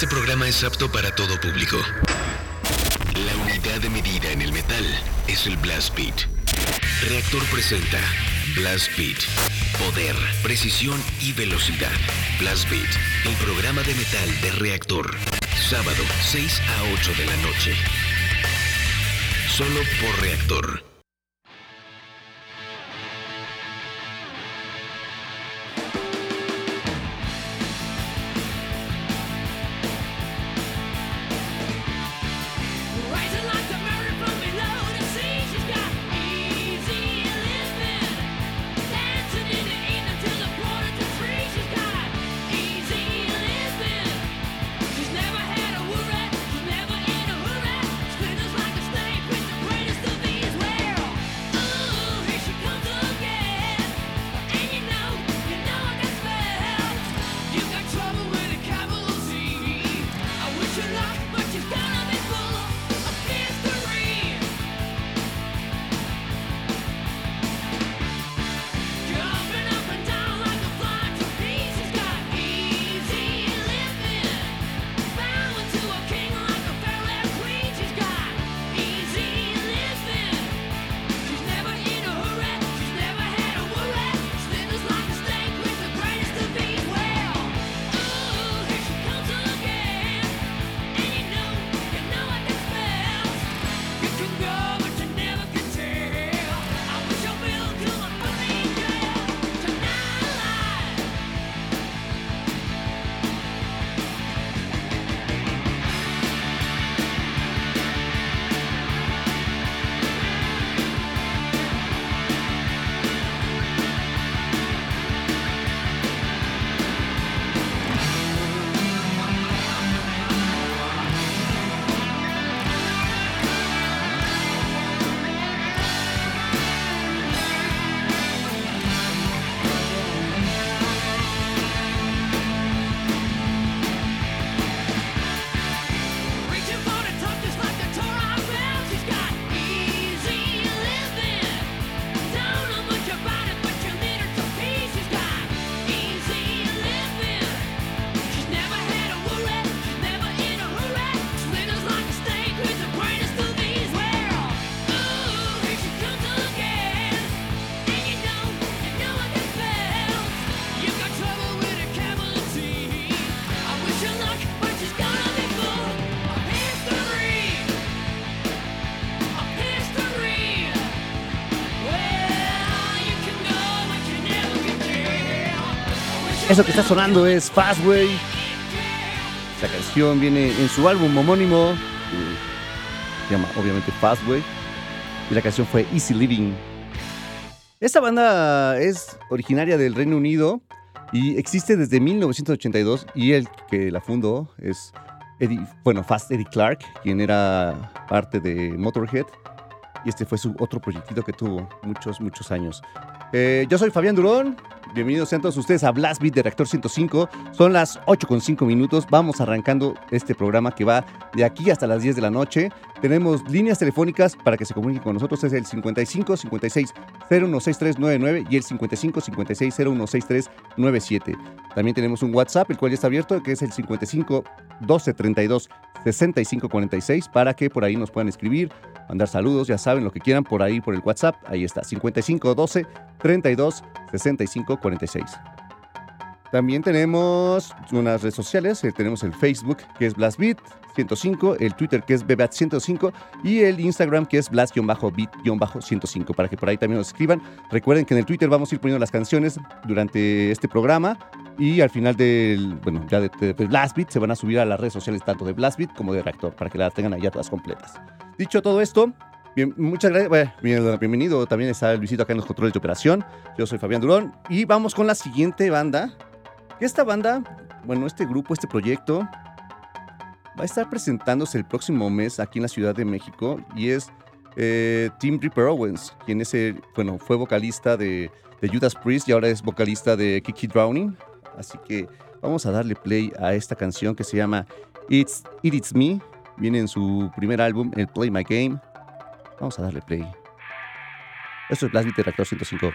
Este programa es apto para todo público. La unidad de medida en el metal es el Blast Beat. Reactor presenta Blast Beat. Poder, precisión y velocidad. Blast Beat, el programa de metal de Reactor. Sábado, 6 a 8 de la noche. Solo por Reactor. Eso que está sonando es Fastway. La canción viene en su álbum homónimo. se llama obviamente Fastway. Y la canción fue Easy Living. Esta banda es originaria del Reino Unido y existe desde 1982 y el que la fundó es Eddie, bueno, Fast Eddie Clark, quien era parte de Motorhead y este fue su otro proyectito que tuvo muchos, muchos años. Eh, yo soy Fabián Durón, bienvenidos sean todos ustedes a Blast Beat de Reactor 105, son las 8 con 5 minutos, vamos arrancando este programa que va de aquí hasta las 10 de la noche. Tenemos líneas telefónicas para que se comuniquen con nosotros, es el 55 56 016399 y el 55 56 016397. También tenemos un WhatsApp, el cual ya está abierto, que es el 55 12 32 65 46, para que por ahí nos puedan escribir, mandar saludos, ya saben lo que quieran por ahí, por el WhatsApp. Ahí está, 55 12 32 65 46. También tenemos unas redes sociales, eh, tenemos el Facebook que es BlastBeat 105, el Twitter que es Bebat 105 y el Instagram que es Blast-Beat-105 para que por ahí también nos escriban. Recuerden que en el Twitter vamos a ir poniendo las canciones durante este programa y al final del, bueno, ya de, de, se van a subir a las redes sociales tanto de Blast Beat como de Reactor para que las tengan allá todas completas. Dicho todo esto, bien- muchas gracias. bueno, bien- bienvenido. También está Luisito acá en los controles de operación. Yo soy Fabián Durón y vamos con la siguiente banda. Esta banda, bueno, este grupo, este proyecto va a estar presentándose el próximo mes aquí en la Ciudad de México y es eh, Tim Ripper Owens, quien es bueno, fue vocalista de, Judas Priest y ahora es vocalista de Kiki Drowning. Así que vamos a darle play a esta canción que se llama It's It It's Me. Viene en su primer álbum, el Play My Game. Vamos a darle play. Esto es Blast Beat de Reactor 105.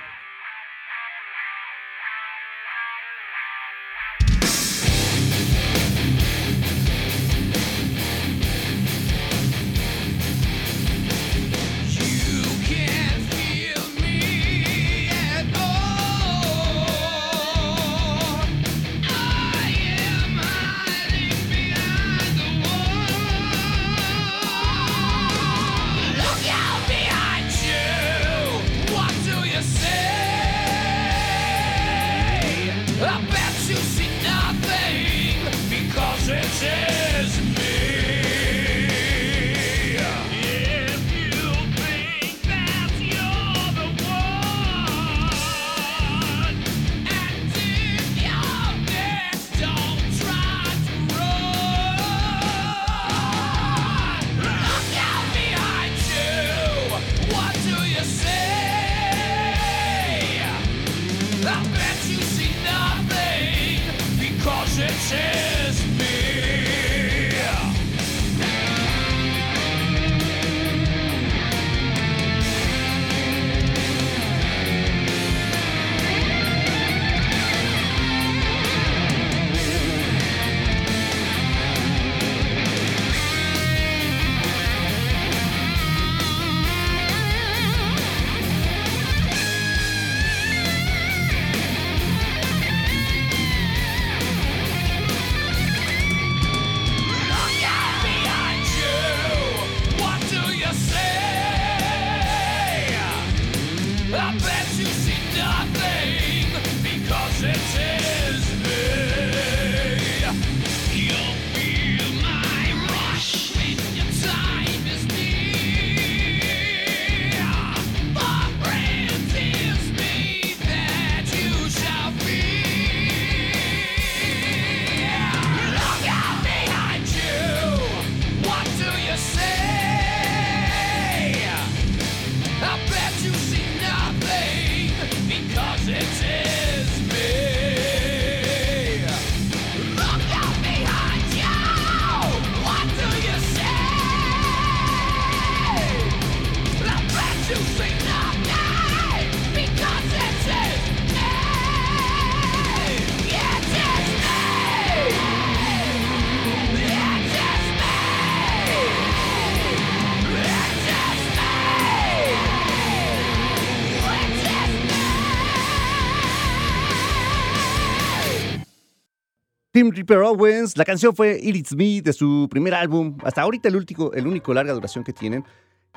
Reaper Owens, la canción fue It It's Me de su primer álbum, hasta ahorita el único, el único larga duración que tienen,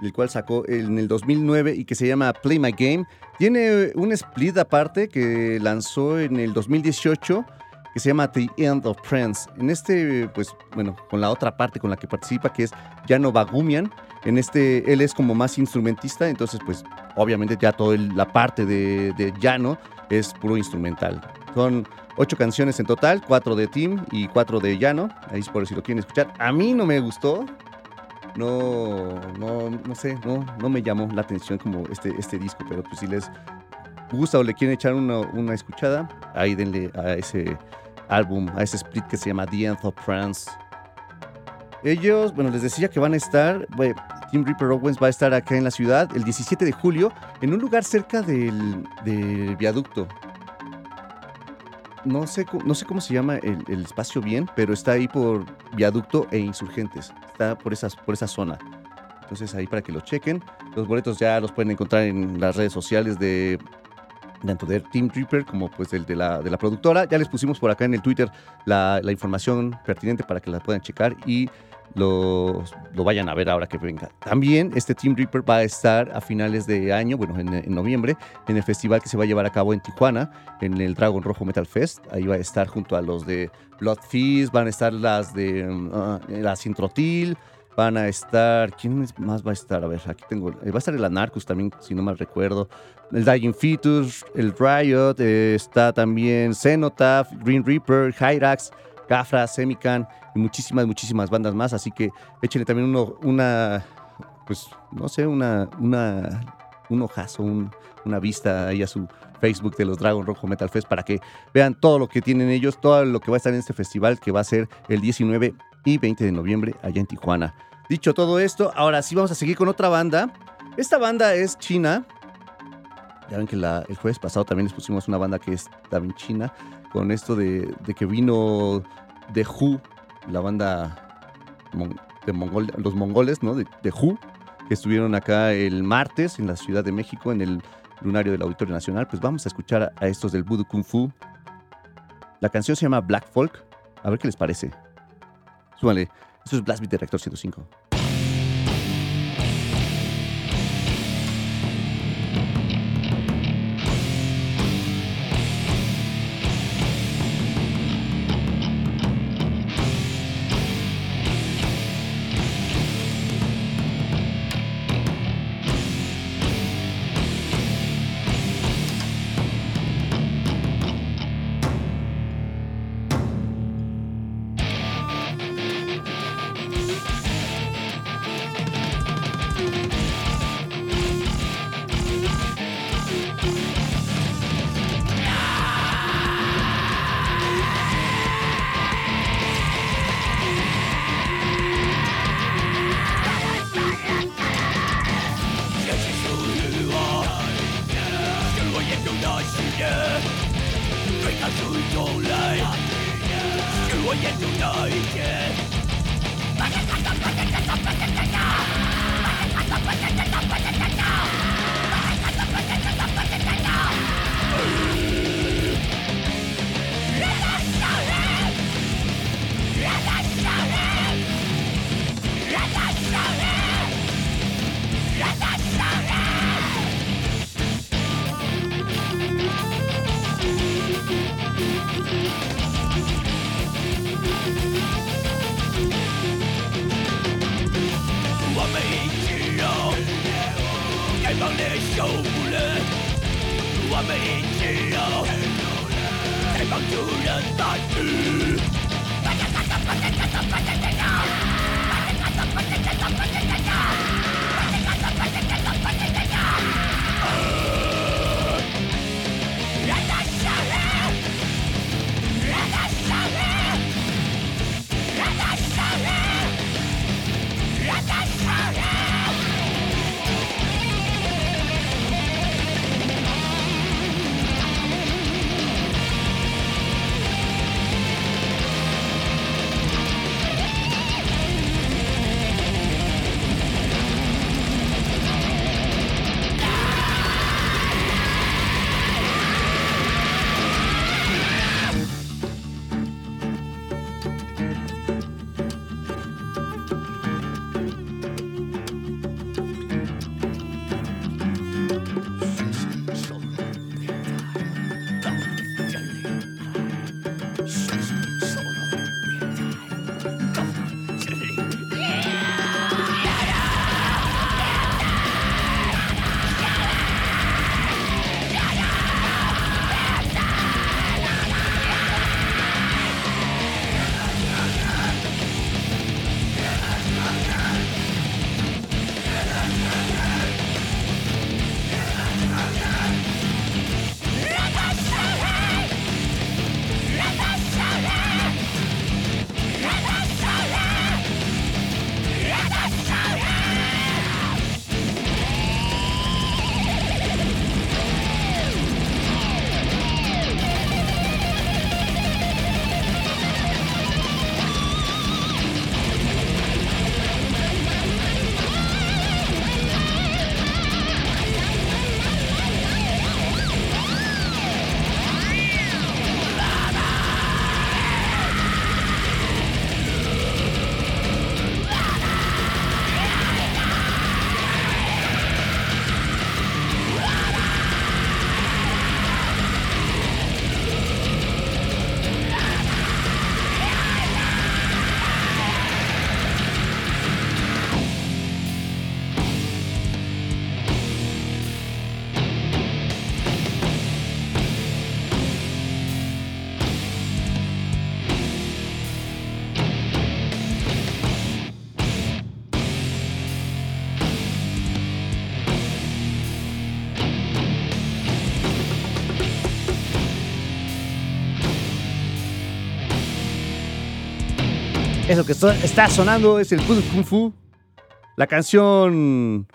el cual sacó en el 2009 y que se llama Play My Game. Tiene un split aparte que lanzó en el 2018 que se llama The End of Friends. En este, pues, bueno, con la otra parte con la que participa, que es Jano Bagumian. En este, él es como más instrumentista, entonces, pues, obviamente ya toda la parte de, de Jano es puro instrumental. Son ocho canciones en total, cuatro de Tim y cuatro de Jano. Ahí es por si lo quieren escuchar. A mí no me gustó. No, no, no sé, no, no me llamó la atención como este, este disco, pero pues si les gusta o le quieren echar una, una escuchada, ahí denle a ese álbum, a ese split que se llama The End of France. Ellos, bueno, les decía que van a estar, Tim Reaper Owens va a estar acá en la ciudad el 17 de julio en un lugar cerca del, del viaducto. No sé, no sé cómo se llama el, el espacio bien, pero está ahí por viaducto e insurgentes. Está por, esas, por esa zona. Entonces ahí para que lo chequen. Los boletos ya los pueden encontrar en las redes sociales de tanto de Team Reaper como pues el de la, de la productora. Ya les pusimos por acá en el Twitter la, la información pertinente para que la puedan checar y lo, lo vayan a ver ahora que venga. También este Team Reaper va a estar a finales de año, bueno, en, noviembre, en el festival que se va a llevar a cabo en Tijuana, en el Dragon Rojo Metal Fest. Ahí va a estar junto a los de Blood Feast, van a estar las de mm, ah, la van a estar. ¿Quién más va a estar? A ver, aquí tengo. eh, Va a estar el Anarchus también, si no mal recuerdo. El Dying Fetus, el Riot, eh, está también Cenotaph, Green Reaper, Hyrax, Gafra, Semican muchísimas, muchísimas bandas más. Así que échenle también una. Pues no sé, una. una un ojazo, un- una vista ahí a su Facebook de los Dragon Rojo Metal Fest para que vean todo lo que tienen ellos, todo lo que va a estar en este festival que va a ser el 19 y 20 de noviembre allá en Tijuana. Dicho todo esto, ahora sí vamos a seguir con otra banda. Esta banda es china. Ya ven que el jueves pasado también les pusimos una banda que es también china, con esto de, de que vino The Who, la banda de Mongol- los mongoles, ¿no? De, de Who, que estuvieron acá el martes en la Ciudad de México, en el lunario del Auditorio Nacional. Pues vamos a escuchar a, estos del Voodoo Kung Fu. La canción se llama Black Folk. A ver qué les parece. Súbale. Esto es Blast Beat de Reactor 105. Eso que está sonando es el Kung Fu. La canción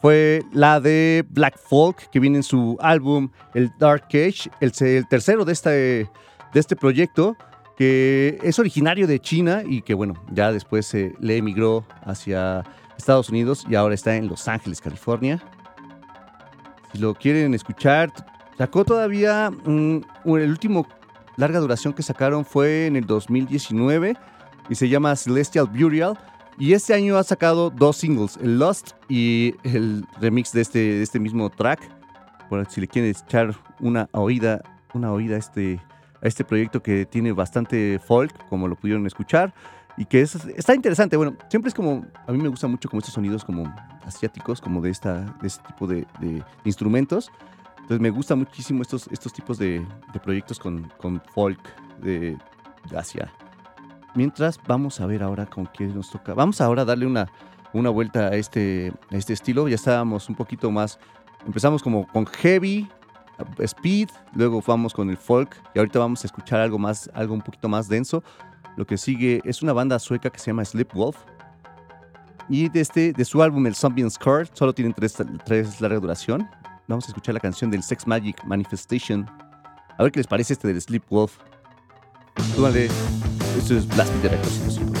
fue la de Black Folk, que viene en su álbum, el Dark Cage, el, el tercero de este, de este proyecto, que es originario de China y que, bueno, ya después se le emigró hacia Estados Unidos y ahora está en Los Ángeles, California. Si lo quieren escuchar, sacó todavía mm, el último larga duración que sacaron fue en el 2019 y se llama Celestial Burial. Y este año ha sacado dos singles, el Lost y el remix de este, de este mismo track. Por si le quieren echar una oída, una oída a este, a este proyecto que tiene bastante folk, como lo pudieron escuchar. Y que es, está interesante. Bueno, siempre es como, a mí me gustan mucho como estos sonidos como asiáticos, como de, esta, de este tipo de, de instrumentos. Entonces me gustan muchísimo estos, estos tipos de, de proyectos con, con folk de Asia. Mientras, vamos a ver ahora con qué nos toca. Vamos ahora a darle una, una vuelta a este, a este estilo. Ya estábamos un poquito más. Empezamos como con heavy, speed, luego vamos con el folk y ahorita vamos a escuchar algo más, algo un poquito más denso. Lo que sigue es una banda sueca que se llama Sleepwolf. Y de, este, de su álbum, el Zombie Scar, solo tienen tres, tres larga duración. Vamos a escuchar la canción del Sex Magic Manifestation. A ver qué les parece este del Sleepwolf. Súbale. Esto es Blast Beat de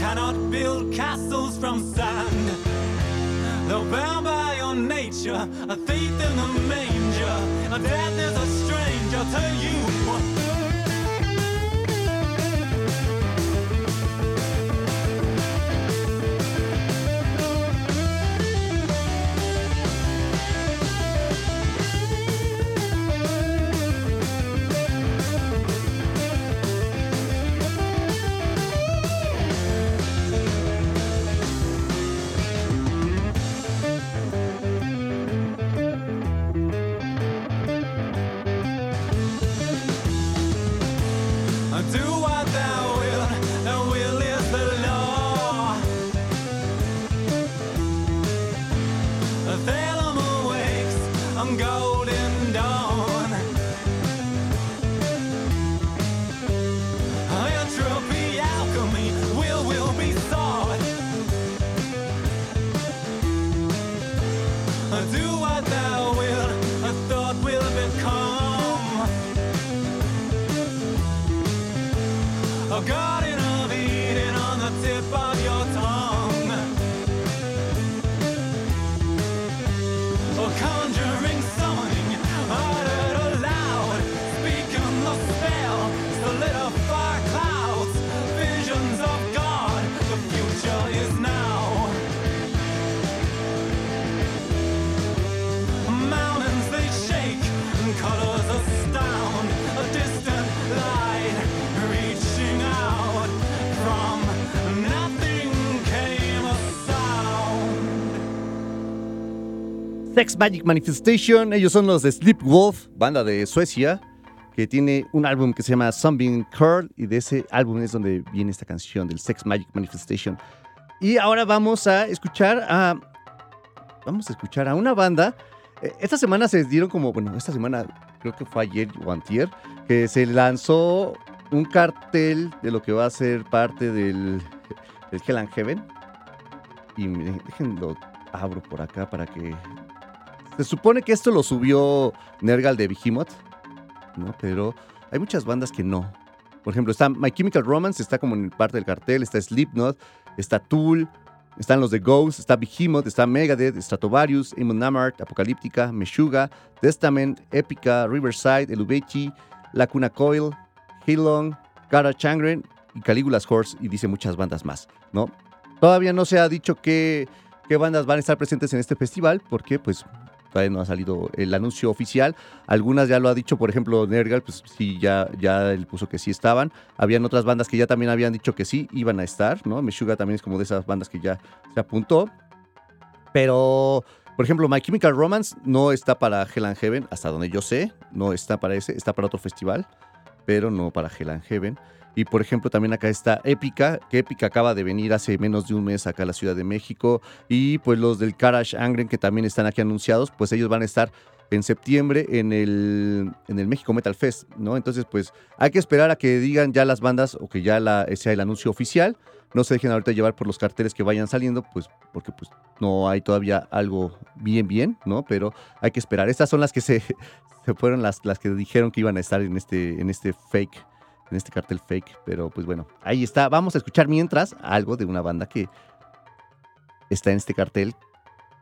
cannot build castles from sand? Though bound by your nature, a thief in the manger, a death is a stranger to you. Sex Magic Manifestation, ellos son los de Sleepwolf, banda de Suecia, que tiene un álbum que se llama Sunbeam Curl, y de ese álbum es donde viene esta canción del Sex Magic Manifestation. Y ahora vamos a escuchar a. Vamos a escuchar a una banda. eh, Esta semana se dieron como, bueno, esta semana creo que fue ayer o antier, que se lanzó un cartel de lo que va a ser parte del, del Hell and Heaven. Y déjenlo abro por acá para que se supone que esto lo subió Nergal de Behemoth, ¿no? Pero hay muchas bandas que no. Por ejemplo, está My Chemical Romance, está como en parte del cartel, está Slipknot, está Tool, están los de Ghost, está Behemoth, está Megadeth, Stratovarius, Amon Amarth, Apocalíptica, Meshuga, Testament, Epica, Riverside, Elubechi, Lacuna Coil, Hilong, Cara Changren y Caligula's Horse, y dice muchas bandas más, ¿no? Todavía no se ha dicho qué, qué bandas van a estar presentes en este festival, porque pues todavía no ha salido el anuncio oficial. Algunas ya lo ha dicho, por ejemplo, Nergal, pues sí, ya, ya él puso que sí estaban. Habían otras bandas que ya también habían dicho que sí iban a estar, ¿no? Meshuga también es como de esas bandas que ya se apuntó. Pero, por ejemplo, My Chemical Romance no está para Hell and Heaven, hasta donde yo sé, no está para ese, está para otro festival. pero no para Hell and Heaven. Y por ejemplo, también acá está Épica, que Épica acaba de venir hace menos de un mes acá a la Ciudad de México. Y pues los del Karash Angren, que también están aquí anunciados, pues ellos van a estar en septiembre en el, en el México Metal Fest, ¿no? Entonces, pues hay que esperar a que digan ya las bandas o que ya sea el anuncio oficial. No se dejen ahorita llevar por los carteles que vayan saliendo, pues porque pues no hay todavía algo bien, bien, ¿no? Pero hay que esperar. Estas son las que se, se fueron las, las que dijeron que iban a estar en este, en este fake, en este cartel fake. Pero pues bueno, ahí está. Vamos a escuchar mientras algo de una banda que está en este cartel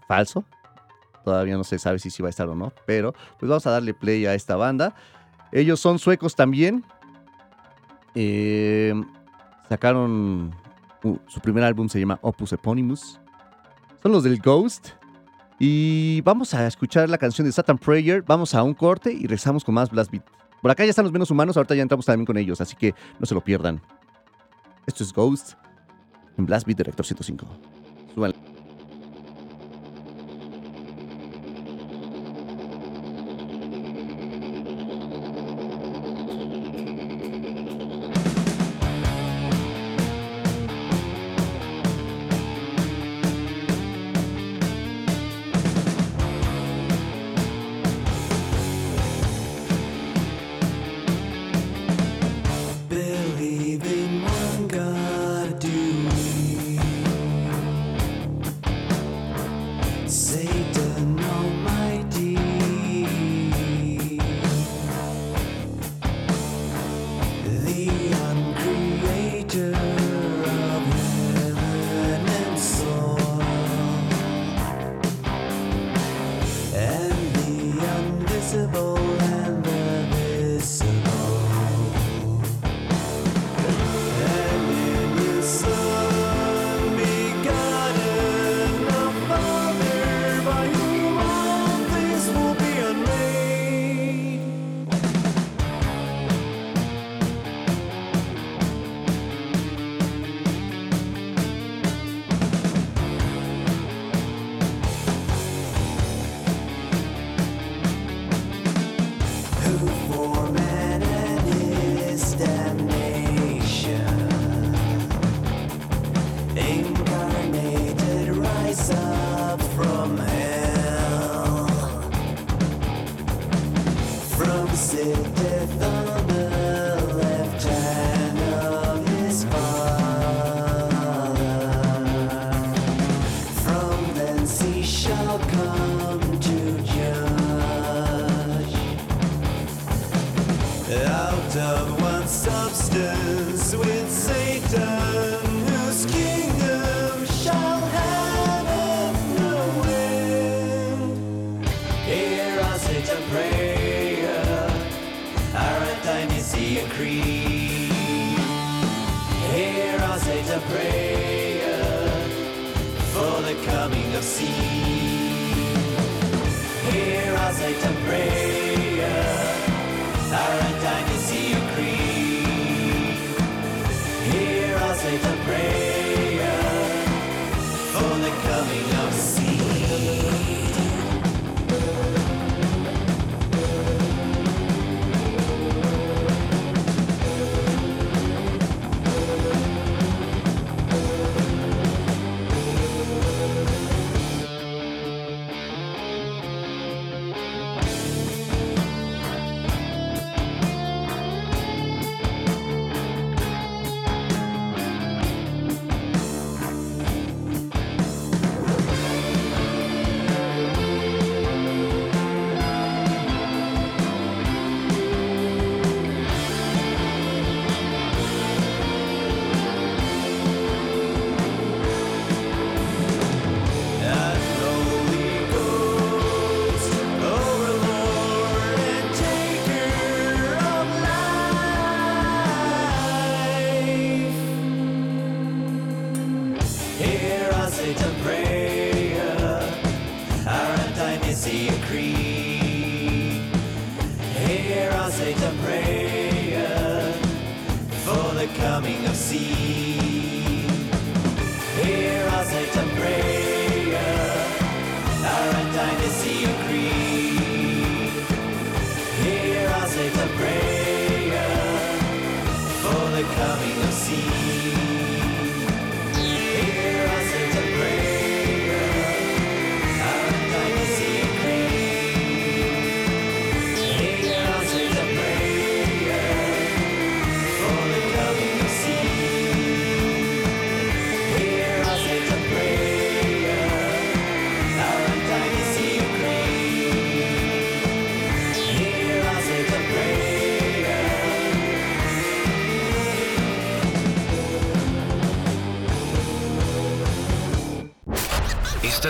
falso. Todavía no se sabe si sí va a estar o no, pero pues vamos a darle play a esta banda. Ellos son suecos también. Eh, sacaron su primer álbum se llama Opus Eponymous. Son los del Ghost. Y vamos a escuchar la canción de Satan Prayer. Vamos a un corte y regresamos con más Blast Beat. Por acá ya están los menos humanos, ahorita ya entramos también con ellos, así que no se lo pierdan. Esto es Ghost en Blast Beat Director 105. Súbanle.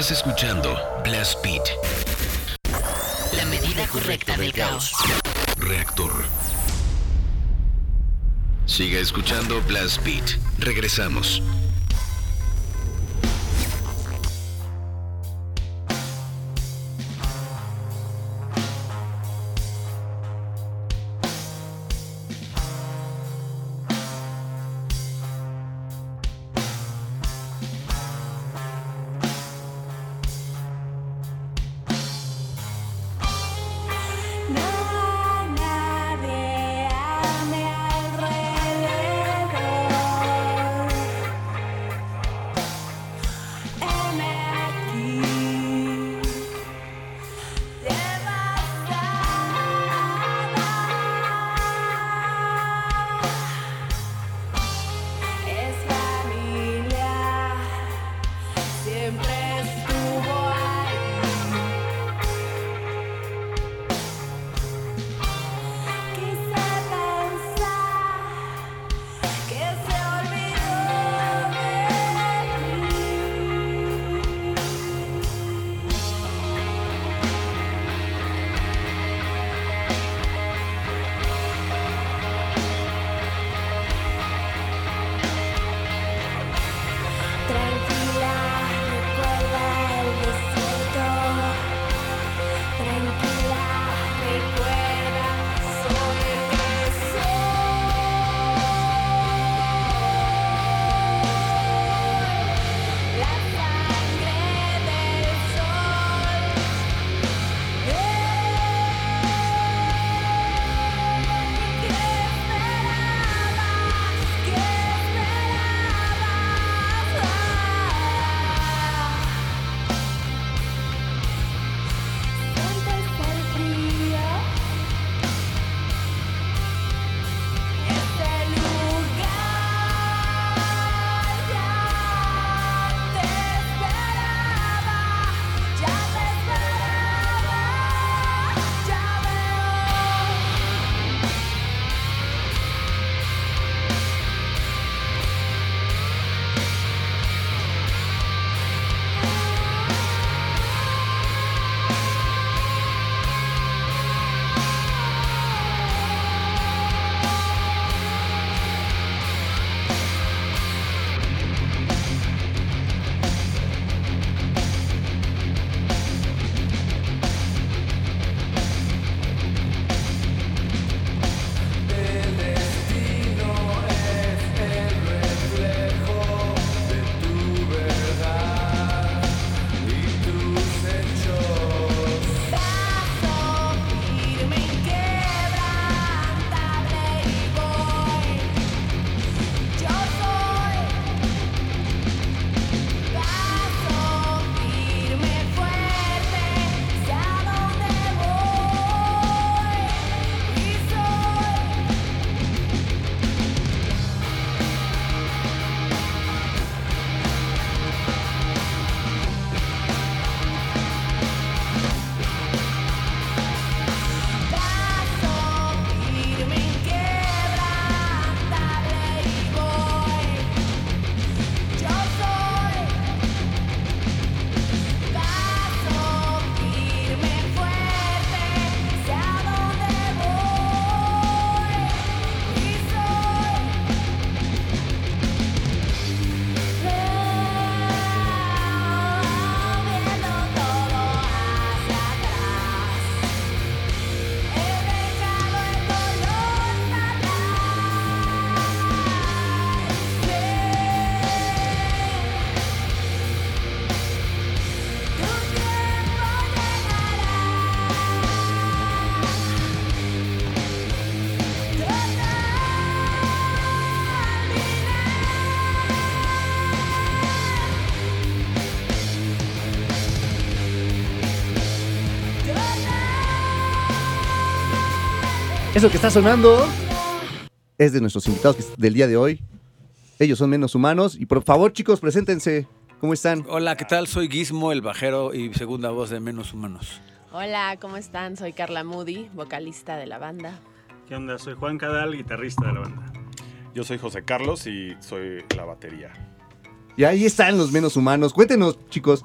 Estás escuchando Blast Beat. La medida correcta del caos. Reactor. Siga escuchando Blast Beat. Regresamos. Eso que está sonando es de nuestros invitados del día de hoy. Ellos son menos humanos. Y por favor, chicos, preséntense. ¿Cómo están? Hola, ¿qué tal? Soy Gizmo, el bajero y segunda voz de Menos Humanos. Hola, ¿cómo están? Soy Carla Moody, vocalista de la banda. ¿Qué onda? Soy Juan Cadal, guitarrista de la banda. Yo soy José Carlos y soy la batería. Y ahí están los menos humanos. Cuéntenos, chicos,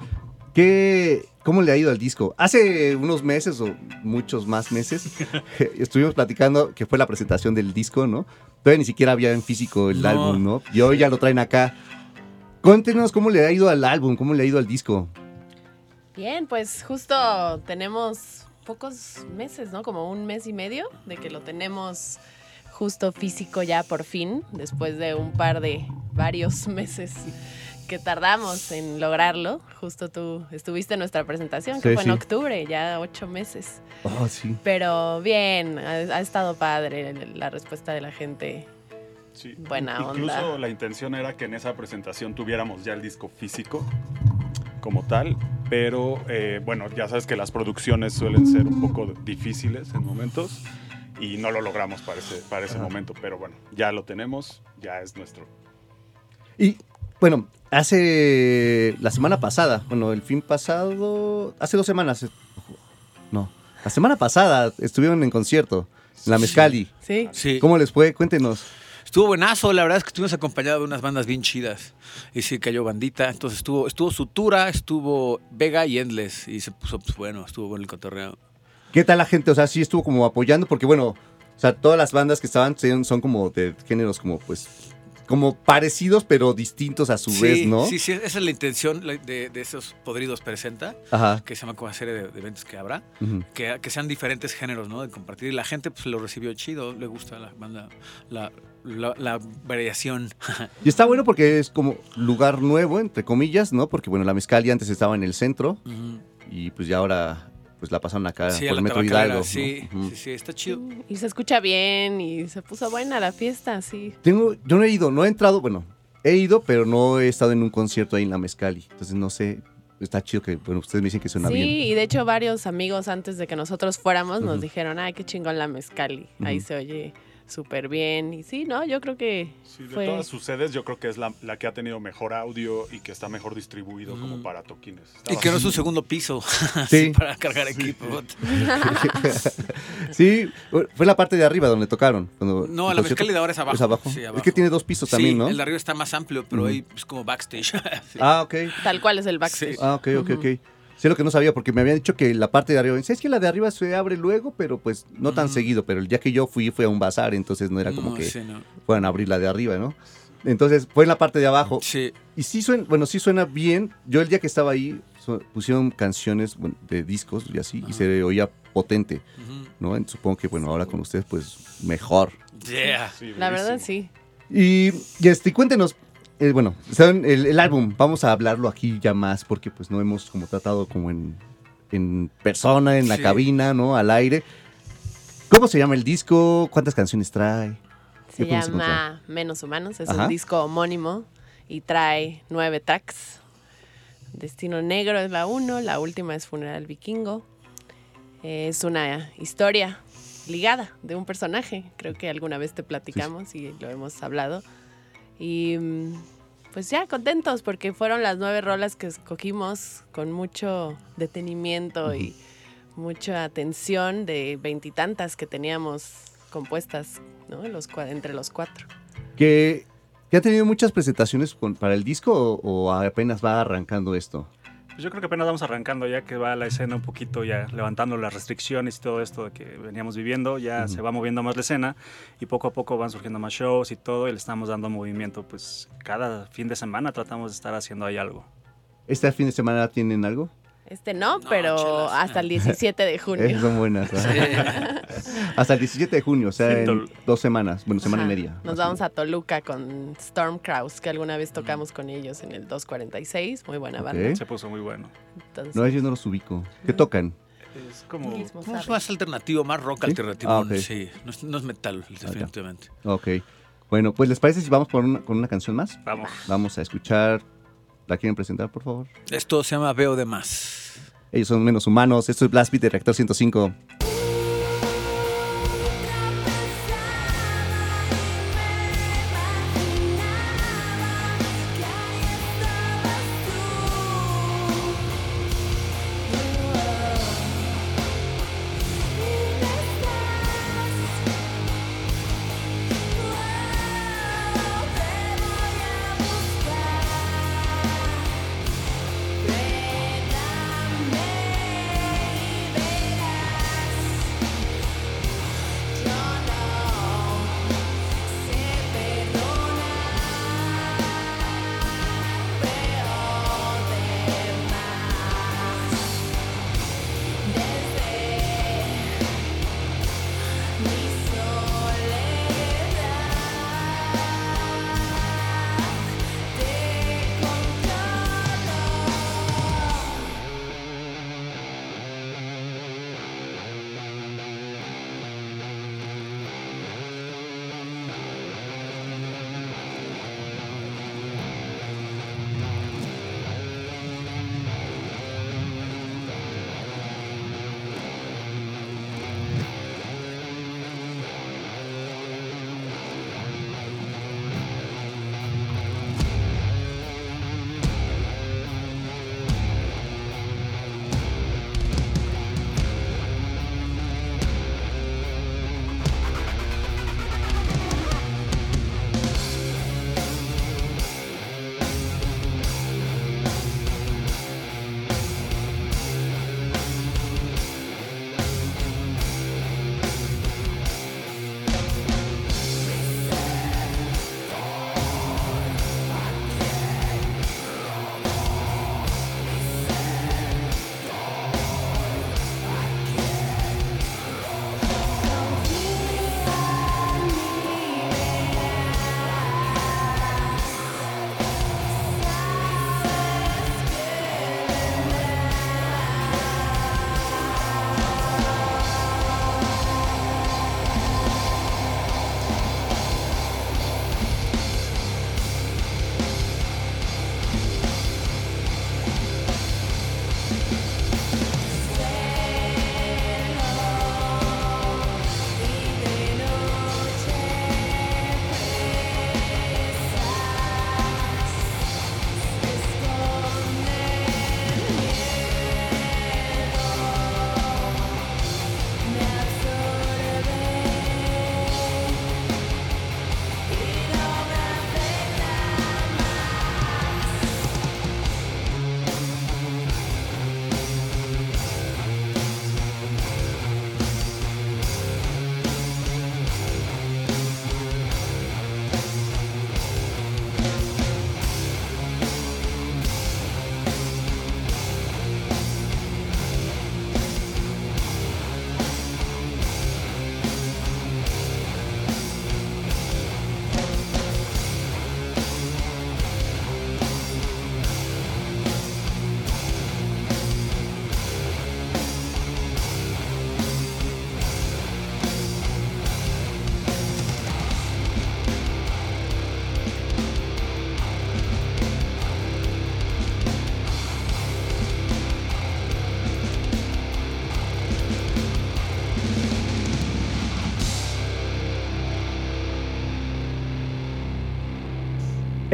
¿Qué, ¿Cómo le ha ido al disco? Hace unos meses o muchos más meses estuvimos platicando que fue la presentación del disco, ¿no? Todavía ni siquiera había en físico el No. álbum, ¿no? Y hoy ya lo traen acá. Cuéntenos cómo le ha ido al álbum, cómo le ha ido al disco. Bien, pues justo tenemos pocos meses, ¿no? Como un mes y medio de que lo tenemos justo físico ya por fin, después de un par de varios meses que tardamos en lograrlo. Justo tú estuviste en nuestra presentación, que Sí, fue sí. en octubre, ya ocho meses. Oh, sí. Pero bien, ha, ha estado padre la respuesta de la gente. Sí. Buena Incluso onda. la intención era que en esa presentación tuviéramos ya el disco físico como tal, pero eh, bueno, ya sabes que las producciones suelen ser un poco difíciles en momentos y no lo logramos para ese, para ese momento, pero bueno, ya lo tenemos, ya es nuestro. Y bueno, hace la semana pasada, bueno, el fin pasado, hace dos semanas, eh, no, la semana pasada estuvieron en concierto, en la Mezcali. Sí. Sí. ¿Cómo les fue? Cuéntenos. Estuvo buenazo, la verdad es que estuvimos acompañados de unas bandas bien chidas. Y sí, cayó bandita. Entonces estuvo, estuvo Sutura, estuvo Vega y Endless. Y se puso pues, bueno, estuvo bueno el cotorreo. ¿Qué tal la gente? O sea, sí estuvo como apoyando, porque bueno, o sea, todas las bandas que estaban son, son como de géneros como pues, como parecidos pero distintos a su sí, vez, ¿no? Sí, sí, esa es la intención de, de esos Podridos Presenta, Ajá. que se llama como una serie de, de eventos que habrá, que, que sean diferentes géneros, ¿no? De compartir. Y la gente pues lo recibió chido, le gusta la banda, la, la, la variación. Y está bueno porque es como lugar nuevo, entre comillas, ¿no? Porque bueno, la Mezcali antes estaba en el centro y pues ya ahora pues la pasaron acá Sí, a por el Metro Hidalgo. ¿no? sí, sí, sí, está chido. Y se escucha bien y se puso buena la fiesta, sí. Tengo, yo no he ido, no he entrado, bueno, he ido, pero no he estado en un concierto ahí en la Mezcali. Entonces no sé, está chido que, bueno, ustedes me dicen que suena Sí, bien. y de hecho varios amigos antes de que nosotros fuéramos nos dijeron, ay, qué chingón la mezcali. Ahí se oye súper bien. Y sí, ¿no? Yo creo que Sí, de fue... todas sus sedes, yo creo que es la, la que ha tenido mejor audio y que está mejor distribuido como Mm. para toquines. Está Y que no es un segundo piso Sí. para cargar equipo. sí, fue la parte de arriba donde tocaron. cuando- No, la mezcali de ahora es abajo. Es abajo. Sí, Es abajo. que tiene dos pisos también, Sí, ¿no? el de arriba está más amplio, pero ahí es como backstage. Sí. Ah, ok. Tal cual es el backstage. Ah, ok, ok, ok. Sé lo que no sabía porque me habían dicho que la parte de arriba, es que la de arriba se abre luego, pero pues no tan seguido, pero el día que yo fui fue a un bazar, entonces no era como No, que sí, no. fueran a abrir la de arriba, ¿no? Entonces fue en la parte de abajo. Sí. Y sí suena, bueno, sí suena bien. Yo el día que estaba ahí pusieron canciones bueno, de discos y así, y se oía potente. ¿no? Supongo que, bueno, ahora con ustedes, pues mejor. Yeah. Sí, La verdad, sí. Y, y este, cuéntenos, eh, bueno, el, el álbum, vamos a hablarlo aquí ya más, porque pues no hemos como tratado como en, en persona, en la Sí. cabina, ¿no? Al aire. ¿Cómo se llama el disco? ¿Cuántas canciones trae? Se ¿Qué podemos llama Menos Humanos. Es Ajá. un disco homónimo y trae nueve tracks. Destino Negro es la uno, la última es Funeral Vikingo. Es una historia ligada de un personaje. Creo que alguna vez te platicamos y lo hemos hablado. Y mm, pues ya contentos porque fueron las nueve rolas que escogimos con mucho detenimiento y mucha atención de veintitantas que teníamos compuestas ¿no? Los entre los cuatro. ¿Que, que ha tenido muchas presentaciones con- para el disco o, o apenas va arrancando esto? Pues yo creo que apenas vamos arrancando ya que va la escena un poquito ya levantando las restricciones y todo esto que veníamos viviendo, ya se va moviendo más la escena y poco a poco van surgiendo más shows y todo y le estamos dando movimiento, pues cada fin de semana tratamos de estar haciendo ahí algo. ¿Este fin de semana tienen algo? Este no, No, pero chelas. hasta el 17 de junio. Son buenas. ¿ah? Hasta el 17 de junio, o sea, Sí, en dos semanas, bueno, semana Ajá. y media. Nos vamos a Toluca con Storm Kraus, que alguna vez tocamos con ellos en el 246. Muy buena banda. Se puso muy bueno. Entonces, No, ellos no los ubico. ¿Qué tocan? Es como... más alternativo, más rock ¿Sí? alternativo. Ah. Sí, no es, no es metal, definitivamente. Ok. Bueno, pues ¿les parece si vamos por una- con una canción más? Vamos. Vamos a escuchar. ¿La quieren presentar, por favor? Esto se llama Veo de Más. Ellos son menos humanos. Esto es Blast de Reactor 105.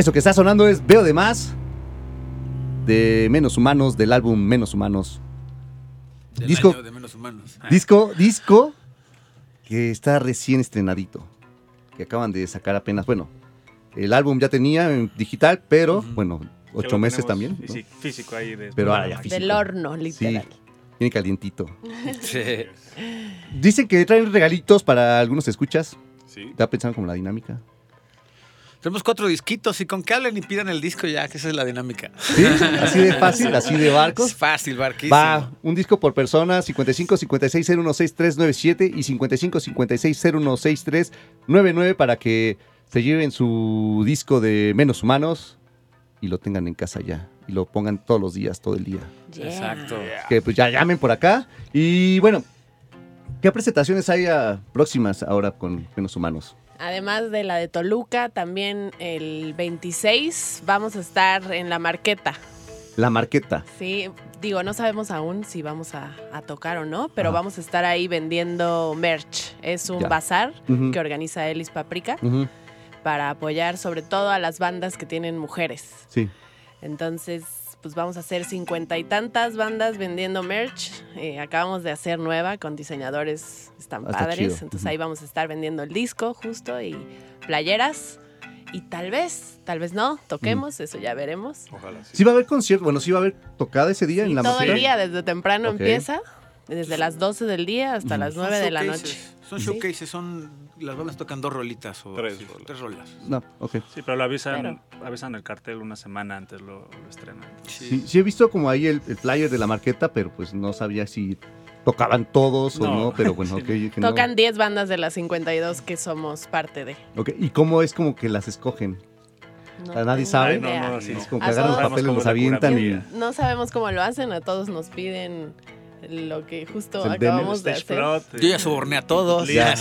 Eso que está sonando es Veo de Más, de Menos Humanos, del álbum Menos Humanos. Del Disco- año de menos humanos. Ah. Disco, disco que está recién estrenadito, que acaban de sacar apenas, bueno, el álbum ya tenía en digital, pero bueno, ocho meses tenemos también. Físico ahí. de- Pero ahora ya físico. Del horno, Sí, literal. viene calientito. Sí. Dicen que traen regalitos para algunos escuchas. Sí. ¿Ya pensaron como la dinámica? Tenemos cuatro disquitos y con que hablen y pidan el disco ya, que esa es la dinámica. ¿Sí? Así de fácil, así de Es barcos. fácil, barquísimo. Va, un disco por persona, 55 56 016397 y 55 56 016399 para que se lleven su disco de Menos Humanos y lo tengan en casa ya. Y lo pongan todos los días, todo el día. Yeah. Exacto. Que pues ya llamen por acá. Y bueno, ¿qué presentaciones hay próximas ahora con Menos Humanos? Además de la de Toluca, también el 26 vamos a estar en la Marqueta. La Marqueta. Sí, digo, no sabemos aún si vamos a, a tocar o no, pero Ajá. vamos a estar ahí vendiendo merch. Es un Ya. bazar que organiza Elis Paprika para apoyar sobre todo a las bandas que tienen mujeres. Sí. Entonces, pues vamos a hacer cincuenta y tantas bandas vendiendo merch. Eh, acabamos de hacer nueva con diseñadores, están Ah, está padres. chido. Entonces ahí vamos a estar vendiendo el disco justo y playeras. Y tal vez, tal vez no, toquemos, eso ya veremos. Ojalá sí. Sí va a haber concierto, bueno, sí va a haber tocada ese día en la todo el día, desde temprano empieza, desde las 12 del día hasta las Son 9 de la noche. Son Sí. showcases, son. Las bandas tocan dos rolitas o Tres sí, rolas. tres rolas. No, ok. Sí, pero lo avisan, Pero- avisan el cartel una semana antes, lo, lo estrenan. Sí, sí he visto como ahí el, el flyer de la Marqueta, pero pues no sabía si tocaban todos o No. pero bueno, ok. que no. Tocan 10 bandas de las 52 que somos parte de. Ok, ¿Y cómo es como que las escogen? No O sea, nadie sabe. No, no, sí. Es como que agarran los papeles, los avientan y... No sabemos cómo lo hacen, a todos nos piden lo que justo El acabamos de hacer. plot, Yo ya eh, soborné a todos. Ya.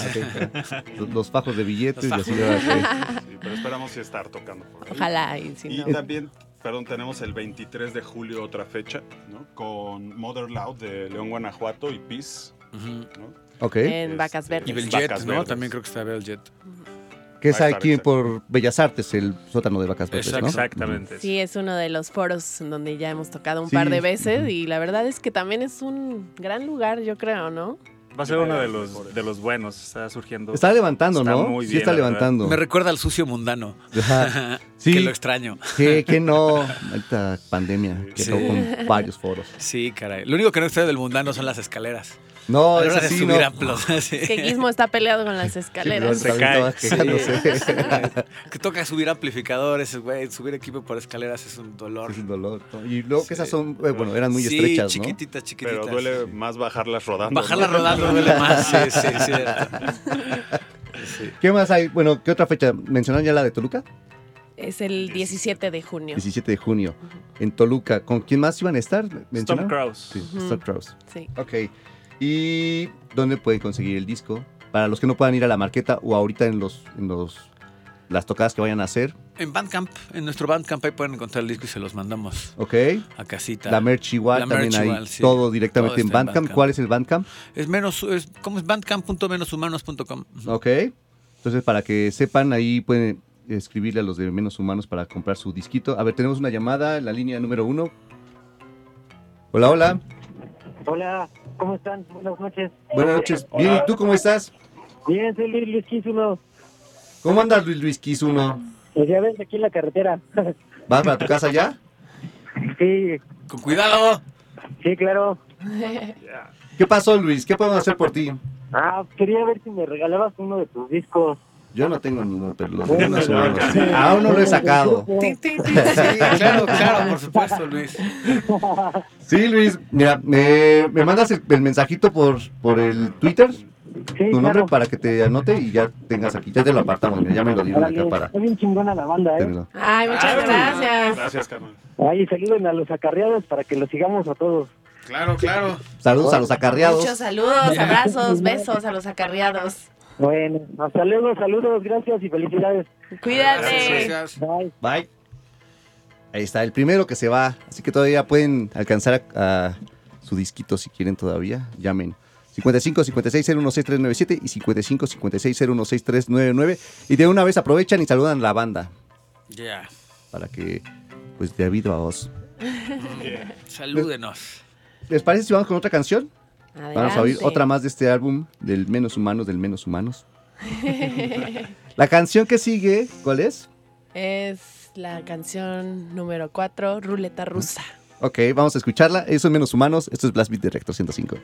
Los- Los fajos de billetes Los y así. Sí, pero esperamos estar tocando por ahí. Ojalá, y si Y no. también, perdón, tenemos el 23 de julio otra fecha, ¿no? Con Mother Loud de León, Guanajuato y Peace. Ok. En Este, Vacas Y Verdes. Beljet, Vacas ¿no? Verdes. También creo que está Beljet. Que es aquí exacto. por Bellas Artes, el sótano de Vacas Verdes. ¿no? Exactamente. Sí, es uno de los foros en donde ya hemos tocado un Sí, par de veces y la verdad es que también es un gran lugar, yo creo, ¿no? Va a ser uno de los, de los buenos, está surgiendo. Está levantando, Está ¿no? muy sí está levantando. Me recuerda al sucio mundano. Ajá. Sí. Que lo extraño. Que, que no, esta pandemia que Sí. con varios foros. Sí, caray. Lo único que no extraño del mundano son las escaleras. No, de sí, subir no. sí. Que Gizmo está peleado con las Sí, escaleras. Se también cae. que toca subir amplificadores, güey. Subir equipo por escaleras es un dolor. Es un dolor. Y luego que Sí. esas son, eh, bueno, eran muy sí, estrechas, ¿no? chiquititas, chiquititas. Pero duele sí. más bajarlas rodando. Bajarla ¿no? rodando duele más. Sí, sí, sí. Sí. ¿Qué más hay? Bueno, ¿qué otra fecha? ¿Mencionaron ya la de Toluca? Es el 17 de junio. 17 de junio. En Toluca. ¿Con quién más iban a estar? Storm ¿Mencionaron? Kraus. Sí. Storm Kraus. Sí. Ok. ¿Y dónde pueden conseguir el disco? Para los que no puedan ir a la marqueta o ahorita en los, en los las tocadas que vayan a hacer. En Bandcamp, en nuestro Bandcamp ahí pueden encontrar el disco y se los mandamos Ok. a casita. La merch igual, La también merch hay igual, sí. todo directamente Todo en está en Bandcamp. Bandcamp. ¿Cuál es el Bandcamp? Es menos, es, ¿cómo es? Bandcamp.menoshumanos.com. Ok. Entonces, para que sepan, ahí pueden escribirle a los de Menos Humanos para comprar su disquito. A ver, tenemos una llamada en la línea número uno. Hola, hola. Hola, ¿cómo están? Buenas noches. Buenas noches. Bien, ¿y tú cómo estás? Bien, soy Luis Luis Quisuno. ¿Cómo andas, Luis Luis Kiss uno? Pues ya ves, aquí en la carretera. ¿Vas para tu casa ya? sí, Con cuidado. sí, claro. ¿Qué pasó, Luis? ¿Qué podemos hacer por ti? Ah, quería ver si me regalabas uno de tus discos. Yo no tengo ninguno, pero los de Menos Humanos. sí. Aún no lo he sacado. Sí, claro, claro, por supuesto, Luis. Sí, Luis, mira, me, me mandas el, el mensajito por, por el Twitter, Sí, tu nombre claro. para que te anote y ya tengas aquí. Ya te lo apartamos, ya me lo dieron acá para Está bien chingona la banda, ¿eh? tenerlo. Ay, muchas gracias. Gracias, carnal. Ay, saluden a los acarreados para que los sigamos a todos. Claro, claro. Saludos a los acarreados. Muchos saludos, abrazos, besos a los acarreados. Bueno, hasta luego, saludos, gracias y felicidades. Cuídate. Gracias. Bye. Bye. Ahí está, el primero que se va. Así que todavía pueden alcanzar a, a su disquito si quieren todavía. Llamen. 55 56 016397 y 55 56 016399. Y de una vez aprovechan y saludan a la banda. Ya. para que, pues, de viva voz. Salúdenos. ¿Les parece si vamos con otra canción? Vamos a oír otra más de este álbum del Menos Humanos, del Menos Humanos. La canción que sigue, ¿cuál es? Es la canción número 4, Ruleta Rusa. Ok, vamos a escucharla. Eso es Menos Humanos. Esto es Blast Beat de Rector 105.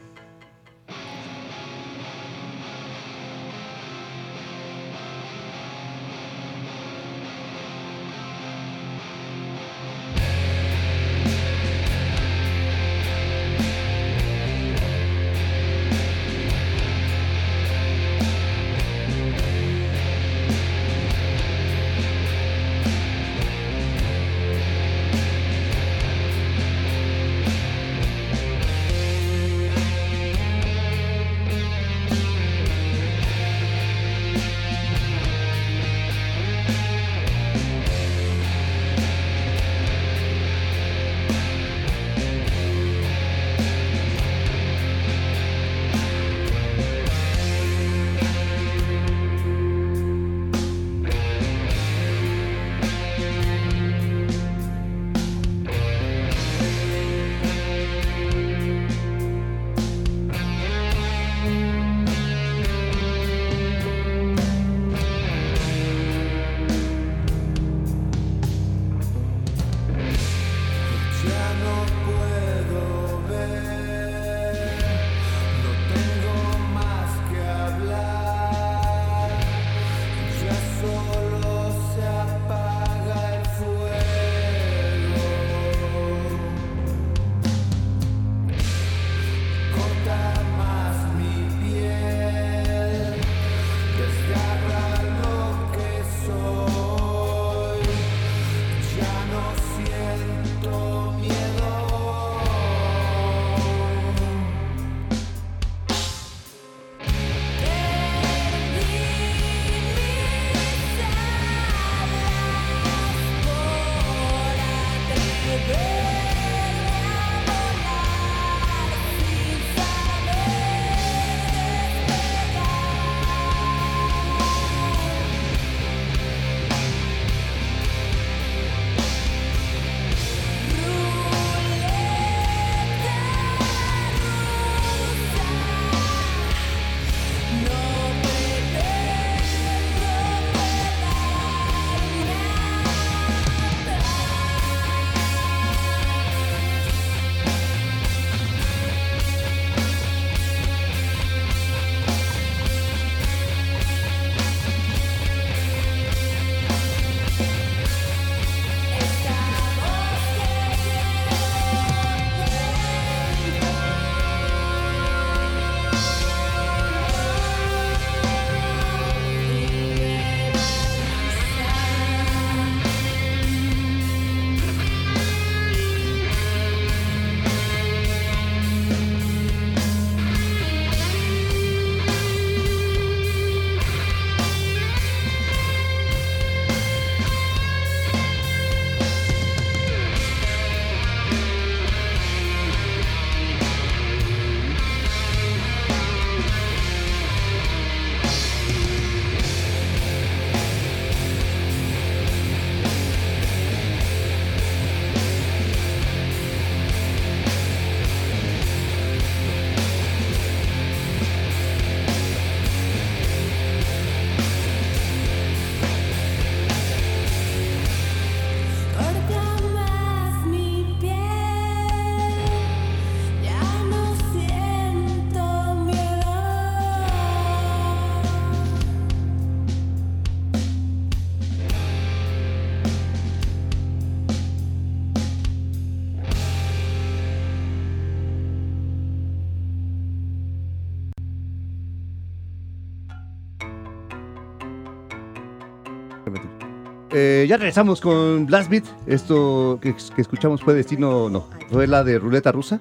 Eh, ya regresamos con Blast Beat. Esto que, que escuchamos fue Destino, no, fue la de Ruleta Rusa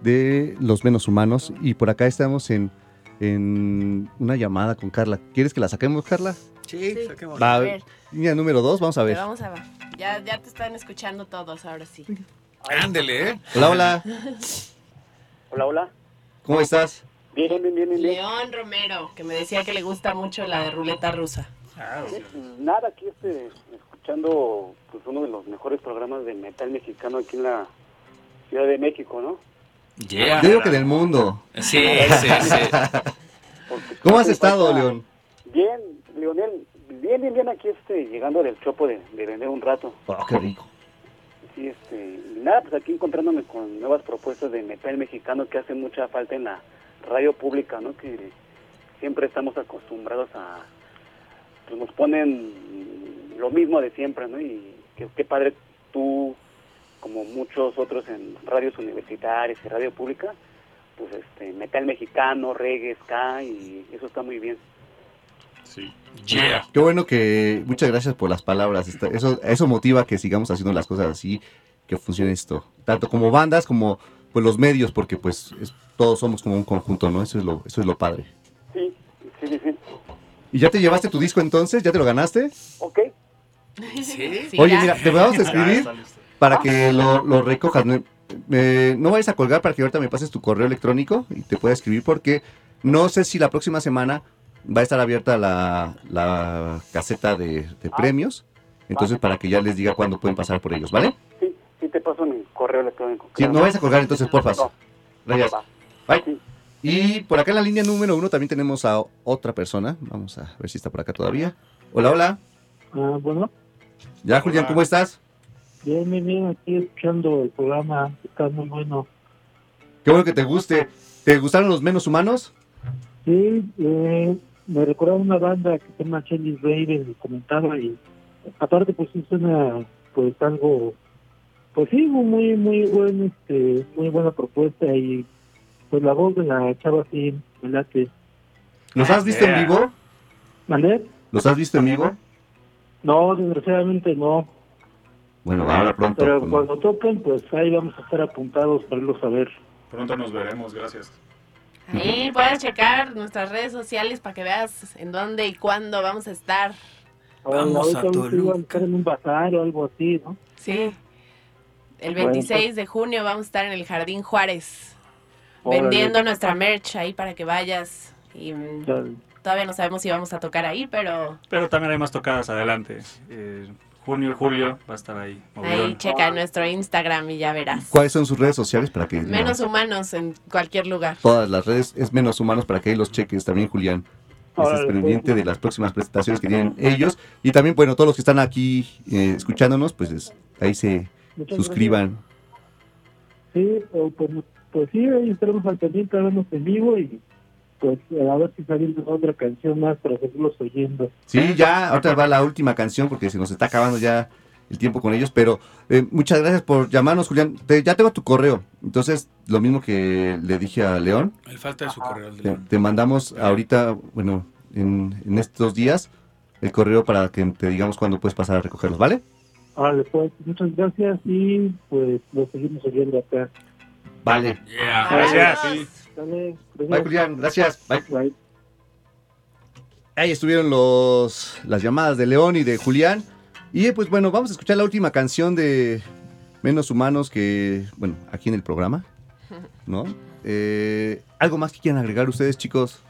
de Los Menos Humanos. Y por acá estamos en, en una llamada con Carla. ¿Quieres que la saquemos, Carla? Sí, Sí. saquemos. Va, A ver. línea número dos, vamos a ver. Pero vamos a ver. Ya, ya te están escuchando todos, ahora sí. Ándele, ¿eh? Hola, hola. Hola, hola. ¿Cómo estás? Bien, bien, bien, bien. bien. León Romero, que me decía que le gusta mucho la de ruleta rusa. Nada, aquí este, escuchando pues uno de los mejores programas de metal mexicano aquí en la Ciudad de México, ¿no? Yo digo que del mundo. Sí, sí, sí. ¿Cómo has Hace estado, León? Bien, Leonel, bien, bien, bien aquí este, llegando del chopo de, de vender un rato. Oh, qué rico. Sí, este, y nada, pues aquí encontrándome con nuevas propuestas de metal mexicano que hace mucha falta en la radio pública, ¿no? Que siempre estamos acostumbrados a, pues nos ponen lo mismo de siempre, ¿no? Y qué, qué padre tú, como muchos otros en radios universitarias y radio pública, pues este, metal mexicano, reggae, ska, y eso está muy bien. Sí. Qué bueno que. Muchas gracias por las palabras. Está- Eso, eso motiva que sigamos haciendo las cosas así, que funcione esto. Tanto como bandas como pues los medios, porque pues es- todos somos como un conjunto, ¿no? Eso es lo, eso es lo padre. ¿Y ya te llevaste tu disco entonces? ¿Ya te lo ganaste? Ok. Sí. Oye, mira, te vamos a escribir para que lo, lo recojas. Me- me- no vayas a colgar para que ahorita me pases tu correo electrónico y te pueda escribir porque no sé si la próxima semana va a estar abierta la, la caseta de, de premios. Entonces, para que ya les diga cuándo pueden pasar por ellos, ¿vale? Sí, sí te paso mi correo electrónico. Sí, no vayas a colgar entonces, porfa. No. Gracias. Bye. Y por acá en la línea número uno también tenemos a otra persona. Vamos a ver si está por acá todavía. Hola, hola. Ah, bueno, Ya, Julián, ¿cómo estás? bien, bien, bien, aquí escuchando el programa, está muy bueno. Qué bueno que te guste. ¿Te gustaron los menos humanos? Sí, eh, me recordaba una banda que se llama Chelly Raven, comentaba, y aparte pues es una, pues algo, pues sí, muy, muy buen, este, muy buena propuesta, y pues la voz de la chava sí, me late. ¿Los has visto en vivo? ¿Vale? ¿Los has visto en vivo? No, desgraciadamente no, Bueno, ahora pronto. pero con- cuando toquen, pues ahí vamos a estar apuntados para irlos a ver. Pronto nos veremos, gracias. Ahí puedes checar nuestras redes sociales para que veas en dónde y cuándo vamos a estar. Vamos a Toluca. a estar en un bazar o algo así, ¿no? Sí. El Bueno, 26 de junio vamos a estar en el Jardín Juárez Órale. vendiendo nuestra merch ahí para que vayas. Y Dale. todavía no sabemos si vamos a tocar ahí, pero Pero también hay más tocadas adelante. Eh, junio, julio va a estar ahí. ahí checa nuestro Instagram y ya verás. ¿Cuáles son sus redes sociales para que Menos humanos en cualquier lugar. todas las redes es menos humanos para que ahí los cheques también Julián estés Órale, pendiente de las próximas presentaciones que tienen ellos y también bueno todos los que están aquí eh, escuchándonos pues es- ahí se Muchas suscriban Sí, o pues, pues sí, ahí estaremos al pendiente, a vernos en vivo y pues a ver si saliendo otra canción más para seguirlos oyendo. sí ya ahorita va la última canción porque se nos está acabando ya el tiempo con ellos pero eh, muchas gracias por llamarnos Julián Te- ya tengo tu correo entonces lo mismo que le dije a León El falta de su correo. el de te, León. te mandamos ahorita bueno en, en estos días el correo para que te digamos cuándo puedes pasar a recogerlos ¿vale? Vale, pues muchas gracias y pues lo seguimos oyendo acá. Vale. Gracias. Dale, Bye, Julián. Gracias. Bye. Bye. Ahí estuvieron los, las llamadas de León y de Julián. Y pues bueno, vamos a escuchar la última canción de Menos Humanos que, bueno, aquí en el programa, ¿no? Eh, ¿Algo más que quieran agregar ustedes, chicos?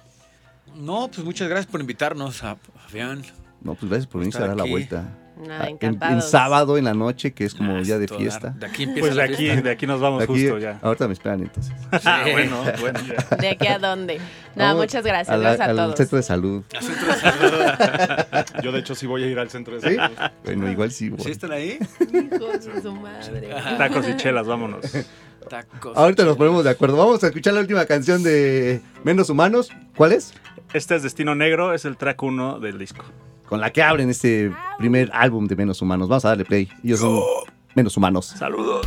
No, pues muchas gracias por invitarnos a Fabián. No, pues gracias por venirse a dar la vuelta. Nada, Ah, en, en sábado en la noche, que es como Ah, día de fiesta. De aquí empieza Pues de aquí, de aquí nos vamos Aquí, justo ya. Ahorita me esperan entonces. Ah, bueno, bueno. ya. ¿De aquí a dónde? No, Vamos muchas gracias. a la- gracias a al todos. centro de salud. Al centro de salud. Yo de hecho sí voy a ir al centro de ¿Sí? salud. Bueno, igual sí. bueno. ¿Sí están ahí? Hijos de su madre. Tacos y chelas, vámonos. Tacos. Ahorita nos ponemos de acuerdo. Vamos a escuchar la última canción de Menos Humanos. ¿Cuál es? Este es Destino Negro, es el track 1 del disco. Con la que abren este primer álbum de Menos Humanos. Vamos a darle play. Ellos son Menos Humanos. Saludos.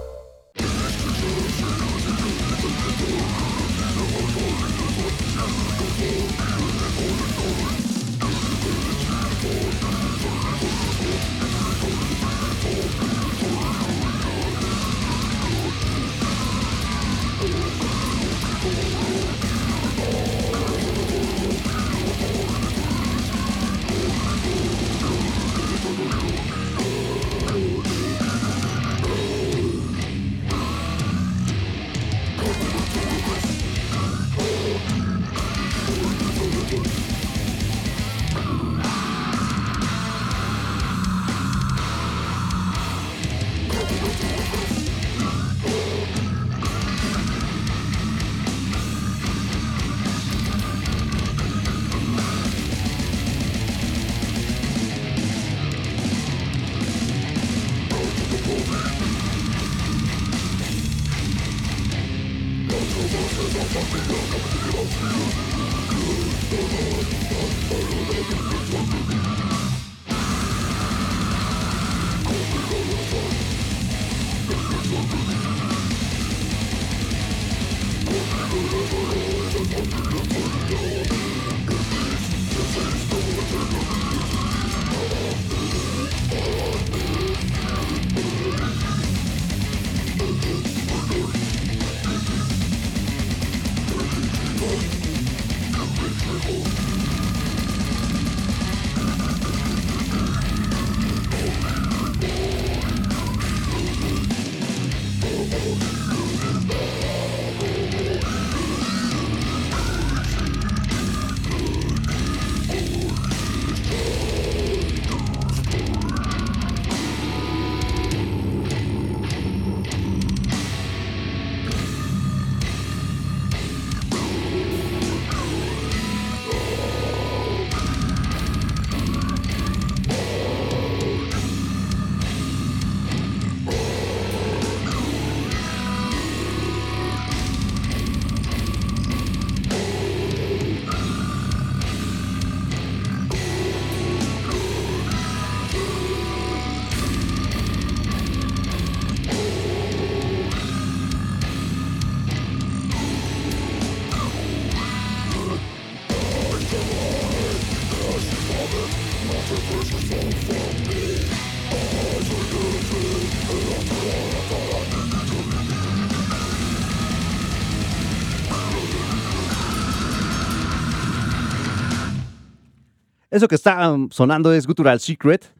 Eso que está um, sonando es Guttural Secret.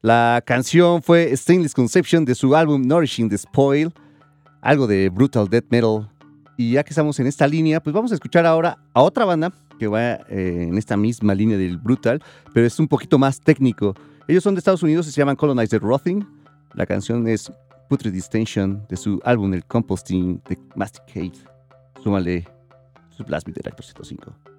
La canción fue Stainless Conception de su álbum Nourishing the Spoil, algo de brutal death metal. Y ya que estamos en esta línea, pues vamos a escuchar ahora a otra banda que va eh, en esta misma línea del brutal, pero es un poquito más técnico. Ellos son de Estados Unidos y se llaman Colonizer Rotting. La canción es Putrid Distinction de su álbum El Composting de Masticate. Súmale su Beat del Actor 105.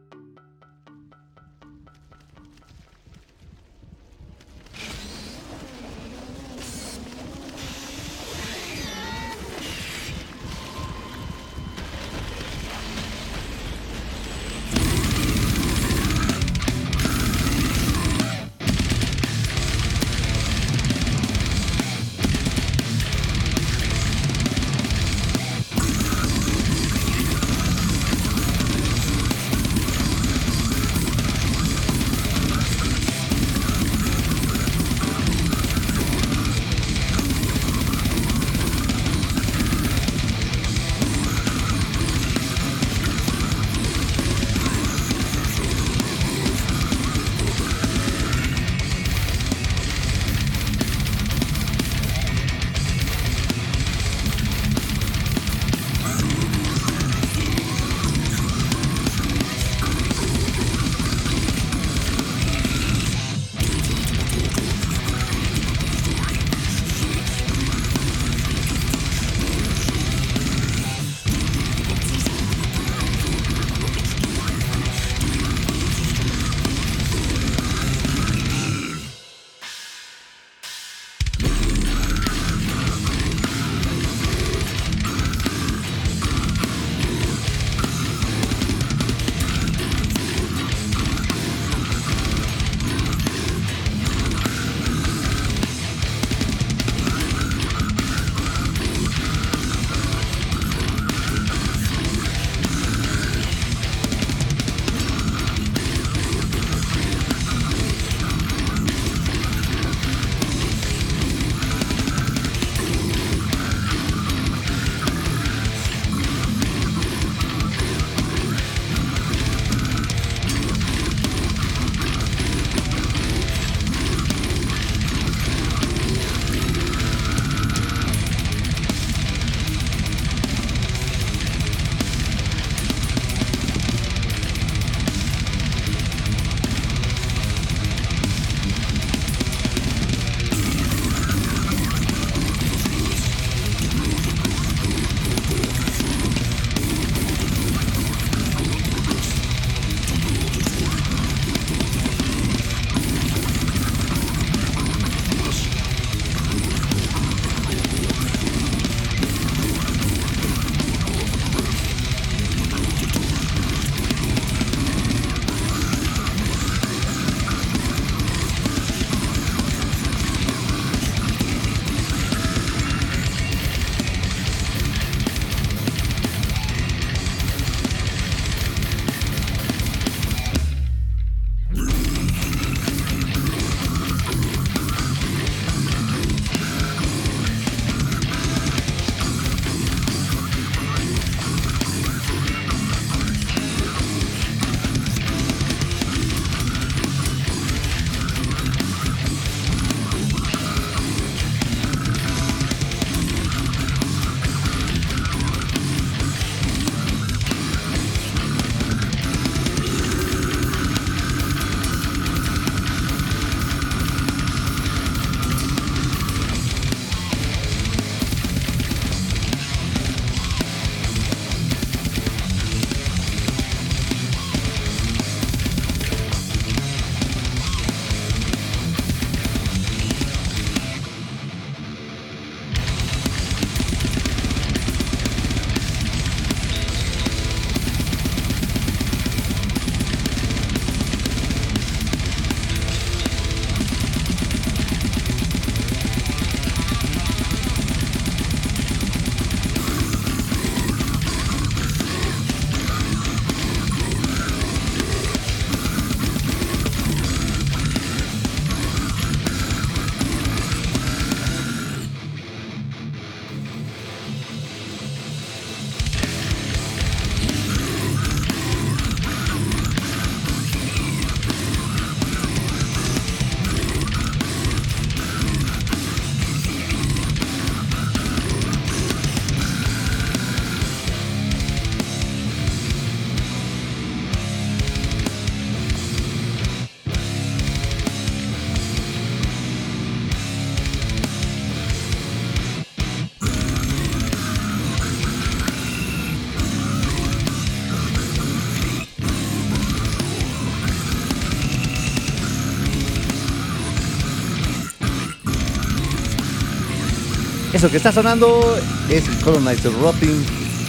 Eso que está sonando es Colonizer Rotting,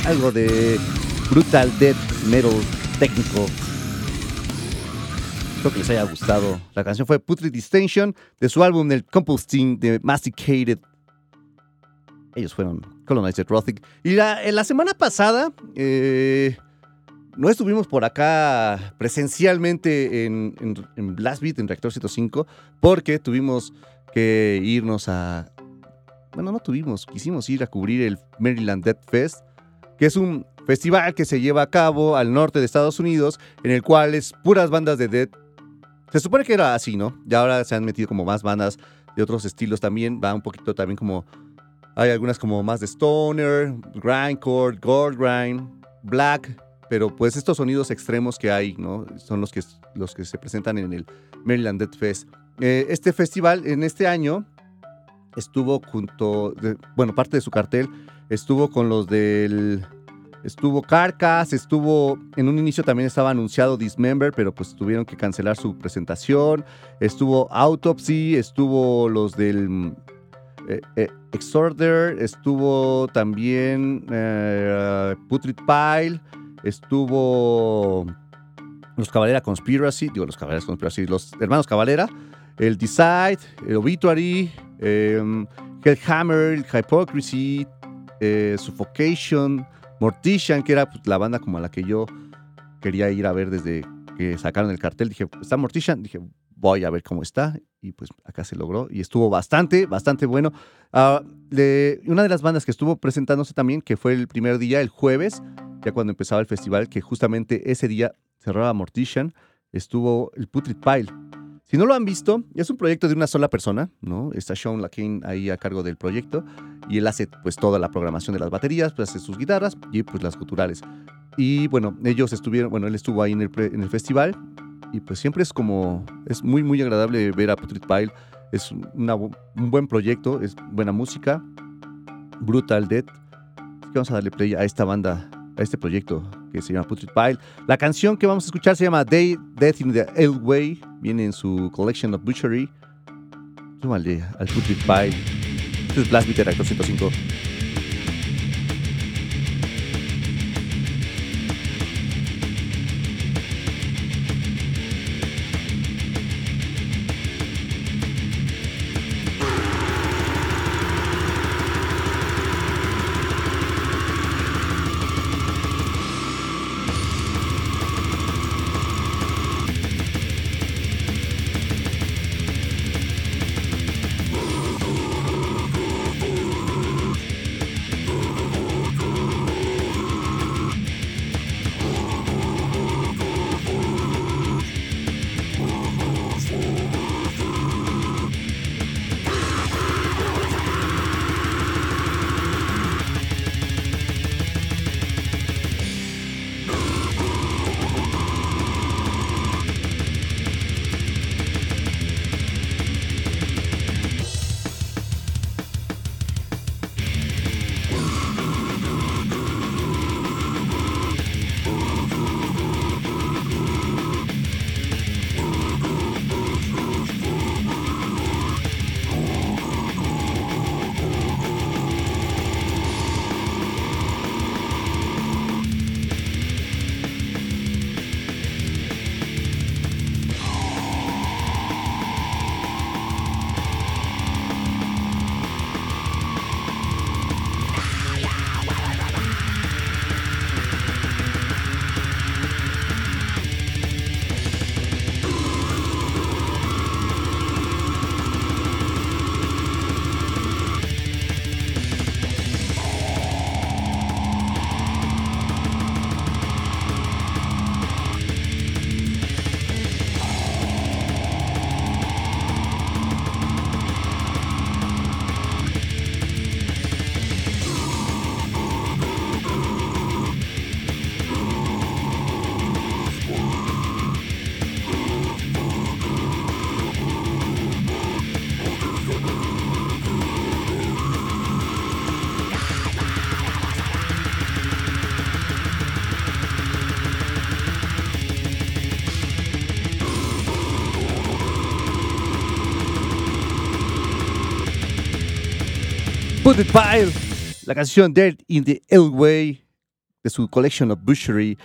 algo de brutal death metal técnico. Espero que les haya gustado. La canción fue Putrid Distinction de su álbum El Composting de Masticated. Ellos fueron Colonizer Rothic. Y la, la semana pasada eh, no estuvimos por acá presencialmente en, en, en en Reactor 105, porque tuvimos que irnos a. Bueno, no tuvimos, quisimos ir a cubrir el Maryland Death Fest, que es un festival que se lleva a cabo al norte de Estados Unidos, en el cual es puras bandas de death. Se supone que era así, ¿no? Y ahora se han metido como más bandas de otros estilos también, va un poquito también como. Hay algunas como más de stoner, grindcore, gold grind, black, pero pues estos sonidos extremos que hay, ¿no? Son los que, los que se presentan en el Maryland Death Fest. Eh, este festival en este año estuvo junto, de- bueno, parte de su cartel estuvo con los del, estuvo Carcass, estuvo, en un inicio también estaba anunciado Dismember, pero pues tuvieron que cancelar su presentación, estuvo Autopsy, estuvo los del eh, eh, Exorder, estuvo también eh, Putrid Pile, estuvo los Cavalera Conspiracy, digo los Cavalera Conspiracy, los hermanos Cavalera, el Decide, el Obituary, eh, Hellhammer, el Hypocrisy, eh, Suffocation, Mortician, que era pues, la banda como la que yo quería ir a ver desde que sacaron el cartel. Dije, está Mortician, dije, voy a ver cómo está. Y pues acá se logró y estuvo bastante, bastante bueno. Ah, de- una de las bandas que estuvo presentándose también, que fue el primer día, el jueves, ya cuando empezaba el festival, que justamente ese día cerraba Mortician, estuvo el Putrid Pile. Si no lo han visto, es un proyecto de una sola persona, ¿no? Está Sean Lakin ahí a cargo del proyecto y él hace pues toda la programación de las baterías, pues hace sus guitarras y pues las guturales. Y bueno, ellos estuvieron, bueno, él estuvo ahí en el, en el festival y pues siempre es como, es muy, muy agradable ver a Putrid Pile. Es una un buen proyecto, es buena música, Brutal Death. Así que vamos a darle play a esta banda, a este proyecto que se llama Putrid Pile. La canción que vamos a escuchar se llama Day, Death in the Elway, viene en su Collection of Butchery. Súmale al Putrid Pile. Este es Blast Reactor 105. Pile, la canción Dirt in the Elway de su Collection of Butchery.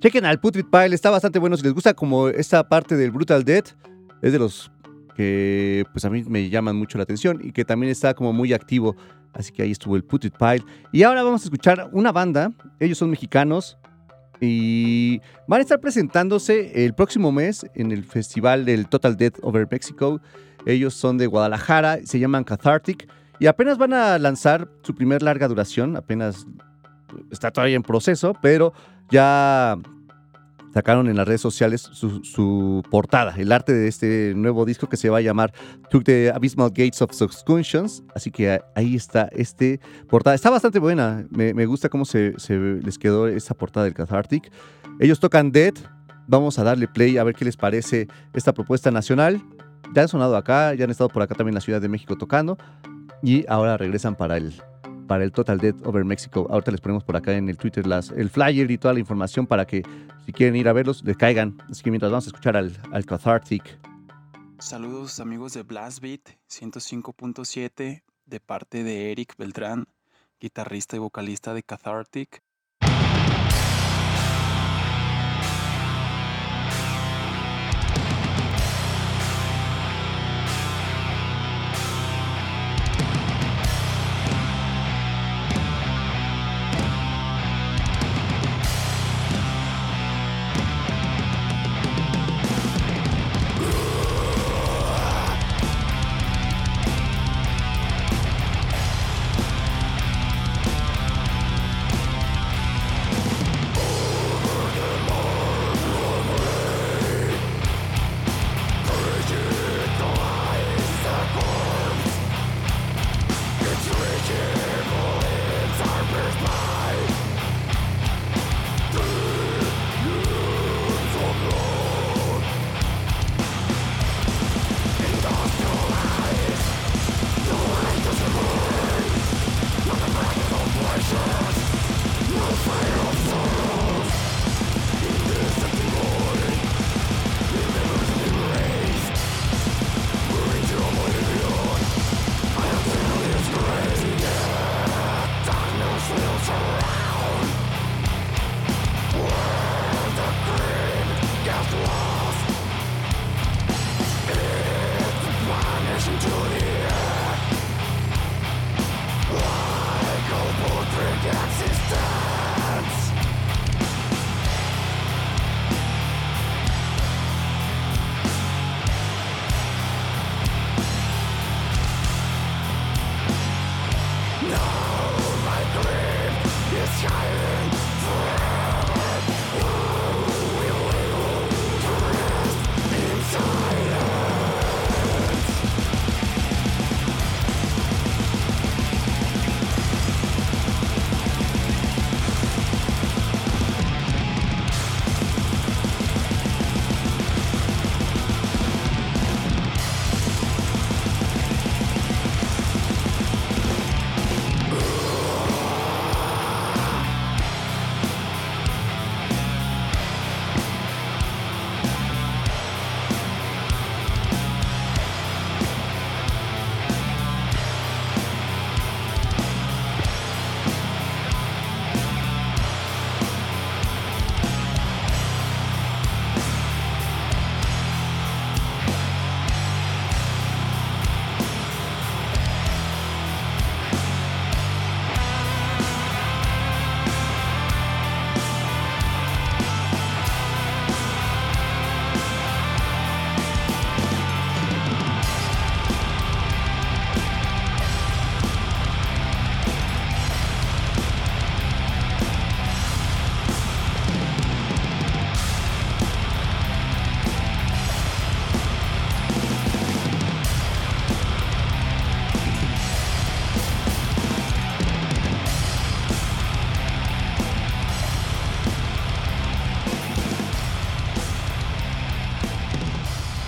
Chequen al Put It Pile, está bastante bueno. Si les gusta como esta parte del Brutal Death, es de los que pues a mí me llaman mucho la atención y que también está como muy activo. Así que ahí estuvo el Put It Pile. Y ahora vamos a escuchar una banda, ellos son mexicanos y van a estar presentándose el próximo mes en el festival del Total Death Over Mexico. Ellos son de Guadalajara, se llaman Cathartic y apenas van a lanzar su primer larga duración, apenas está todavía en proceso, pero ya sacaron en las redes sociales su, portada, el arte de este nuevo disco que se va a llamar Took the Abysmal Gates of Subconscious. Así que ahí está este portada. Está bastante buena. Me, gusta cómo se, se les quedó esa portada del Cathartic. Ellos tocan Dead. Vamos a darle play a ver qué les parece esta propuesta nacional. Ya han sonado acá, ya han estado por acá también en la Ciudad de México tocando. Y ahora regresan para el, para el Total Death Over Mexico. Ahorita les ponemos por acá en el Twitter las, el flyer y toda la información para que si quieren ir a verlos, les caigan. Así que mientras vamos a escuchar al, al Cathartic. Saludos amigos de Blast Beat 105.7 de parte de Eric Beltrán, guitarrista y vocalista de Cathartic.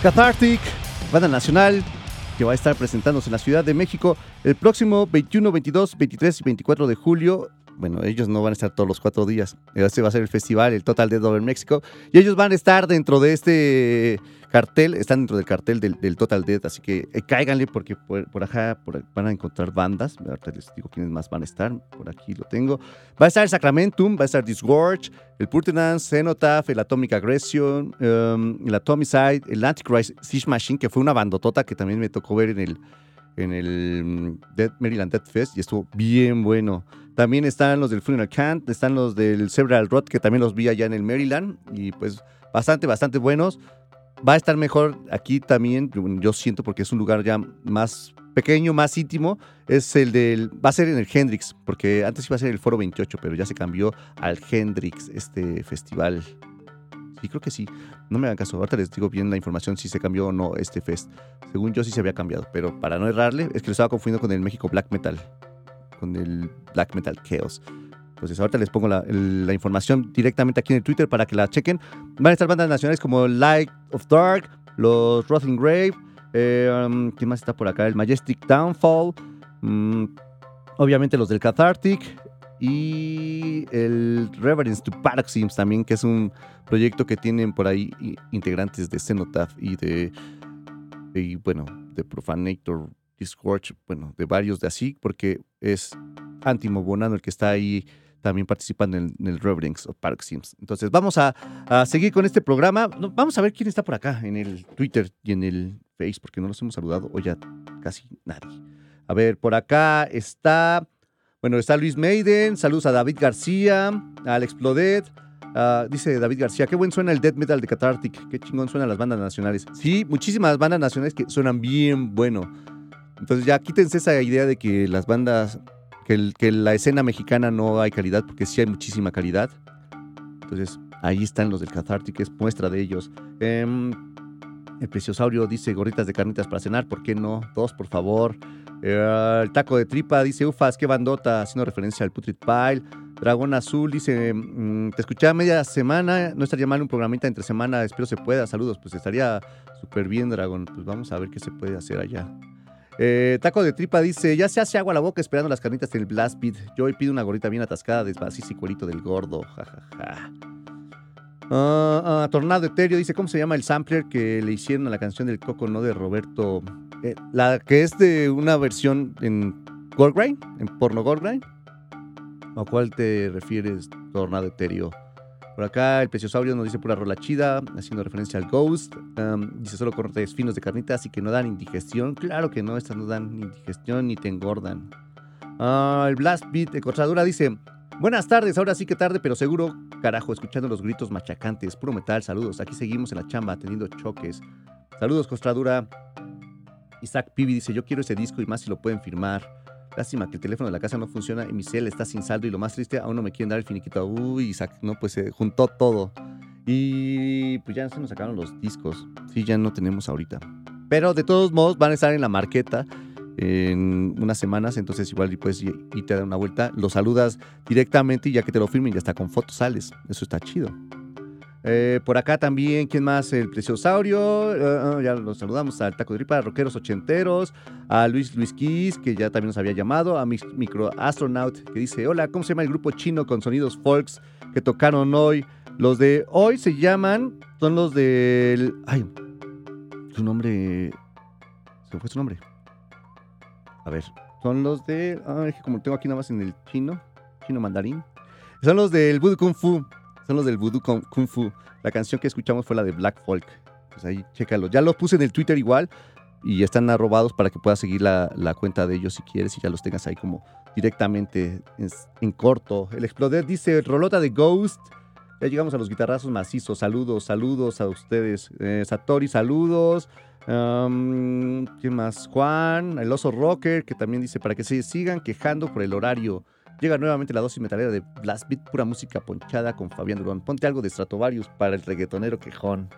Cathartic, banda nacional, que va a estar presentándose en la Ciudad de México el próximo 21, 22, 23 y 24 de julio bueno, ellos no van a estar todos los cuatro días. Este va a ser el festival, el Total Dead Over México. Y ellos van a estar dentro de este cartel, están dentro del cartel del, Total Dead. Así que eh, cáiganle porque por, acá van a encontrar bandas. Ahorita les digo quiénes más van a estar. Por aquí lo tengo. Va a estar Sacramentum, va a estar Disgorge, el Purtenance, Cenotaph, el Atomic Aggression, um, el Atomicide, el Antichrist Siege Machine, que fue una bandotota que también me tocó ver en el, en el mm, Dead, Maryland Dead Fest y estuvo bien bueno. También están los del Funeral Cant, están los del Several Rot, que también los vi allá en el Maryland y pues bastante, bastante buenos. Va a estar mejor aquí también, yo siento porque es un lugar ya más pequeño, más íntimo. Es el del, va a ser en el Hendrix, porque antes iba a ser el Foro 28, pero ya se cambió al Hendrix, este festival. Sí, creo que sí. No me hagan caso. Ahorita les digo bien la información si se cambió o no este fest. Según yo sí se había cambiado, pero para no errarle, es que lo estaba confundiendo con el México Black Metal. Con el Black Metal Chaos. Entonces ahorita les pongo la, información directamente aquí en el Twitter para que la chequen. Van a estar bandas nacionales como Light of Dark, los Rotting Grave, eh, um, ¿quién más está por acá? El Majestic Downfall, mm, obviamente los del Cathartic y el Reverence to Paroxysms también, que es un proyecto que tienen por ahí integrantes de Cenotaph y de, y bueno, de Profanator, Discord, bueno, de varios de así, porque es Antimo Bonano el que está ahí también participando en, el Reverence of Paroxysms. Entonces, vamos a, a seguir con este programa. Vamos a ver quién está por acá en el Twitter y en el Face, porque no los hemos saludado o ya casi nadie. A ver, por acá está, bueno, está Luis Maiden, saludos a David García, a Alex Plodet, dice David García, qué buen suena el death metal de Cathartic, qué chingón suenan las bandas nacionales. Sí, muchísimas bandas nacionales que suenan bien bueno. Entonces ya quítense esa idea de que las bandas, que, el- la escena mexicana no hay calidad, porque sí hay muchísima calidad. Entonces ahí están los del Cathartic, es muestra de ellos. Em, el Preciosaurio dice gorritas de carnitas para cenar, ¿por qué no? Dos, por favor. Eh, el taco de tripa dice, ufas, qué bandota, haciendo referencia al Putrid Pile. Dragón Azul dice, mm, te escuché a media semana, no estaría mal un programita entre semana, espero se pueda, saludos, pues estaría súper bien, Dragón, pues vamos a ver qué se puede hacer allá. Eh, taco de tripa dice, ya se hace agua la boca esperando las carnitas en el Blast Beat. Yo hoy pido una gorrita bien atascada de y cuerito del gordo, jajaja. Ah, ah, Tornado Etéreo dice, ¿cómo se llama el sampler que le hicieron a la canción del Coco, no de Roberto? Eh, la que es de una versión en Goldgrain, en porno Goldgrain. ¿A cuál te refieres, Tornado Etéreo? Por acá el Preciosaurio nos dice pura rola chida, haciendo referencia al Ghost. Dice solo cortes finos de carnitas y que no dan indigestión. Claro que no, estas no dan indigestión ni te engordan. Ah, el Blast Beat de Costradura dice: Buenas tardes, ahora sí que tarde, pero seguro, carajo, escuchando los gritos machacantes, puro metal, saludos. Aquí seguimos en la chamba teniendo choques. Saludos, Costradura. Isaac Pibi dice: Yo quiero ese disco y más si lo pueden firmar. Lástima que el teléfono de la casa no funciona y mi cel está sin saldo y lo más triste, aún no me quieren dar el finiquito. Uy, no, pues se juntó todo. Y pues ya se nos sacaron los discos. Sí, ya no tenemos ahorita. Pero de todos modos van a estar en la marqueta en unas semanas, entonces igual puedes ir y te una vuelta. Lo saludas directamente y ya que te lo firmen ya está con fotos sales. Eso está chido. Eh, por acá también, ¿quién más? El Preciosaurio, eh, ya los saludamos, al Taco de Tripa, Rockeros Ochenteros, a Luis Luis Kiss, que ya también nos había llamado, a Mix- Micro Astronaut, que dice, hola, ¿cómo se llama el grupo chino con sonidos folks que tocaron hoy? Los de hoy se llaman, son los del... Ay, su nombre... Se fue su nombre. A ver, son los de... Ay, como tengo aquí nada más en el chino, chino mandarín. Son los del Voodoo Kung Fu. Son los del Voodoo Kung Fu. La canción que escuchamos fue la de Black Folk. Pues ahí, chécalo. Ya los puse en el Twitter igual y están arrobados para que puedas seguir la, la cuenta de ellos si quieres y ya los tengas ahí como directamente en, corto. El Exploder dice, Rolota de Ghost. Ya llegamos a los guitarrazos macizos. Saludos, saludos a ustedes. Eh, Satori, saludos. ¿Quién más? Juan, el oso rocker, que también dice, para que se sigan quejando por el horario. Llega nuevamente la dosis metalera de Blast Beat, pura música ponchada con Fabián Durón. Ponte algo de Stratovarius para el reggaetonero quejón.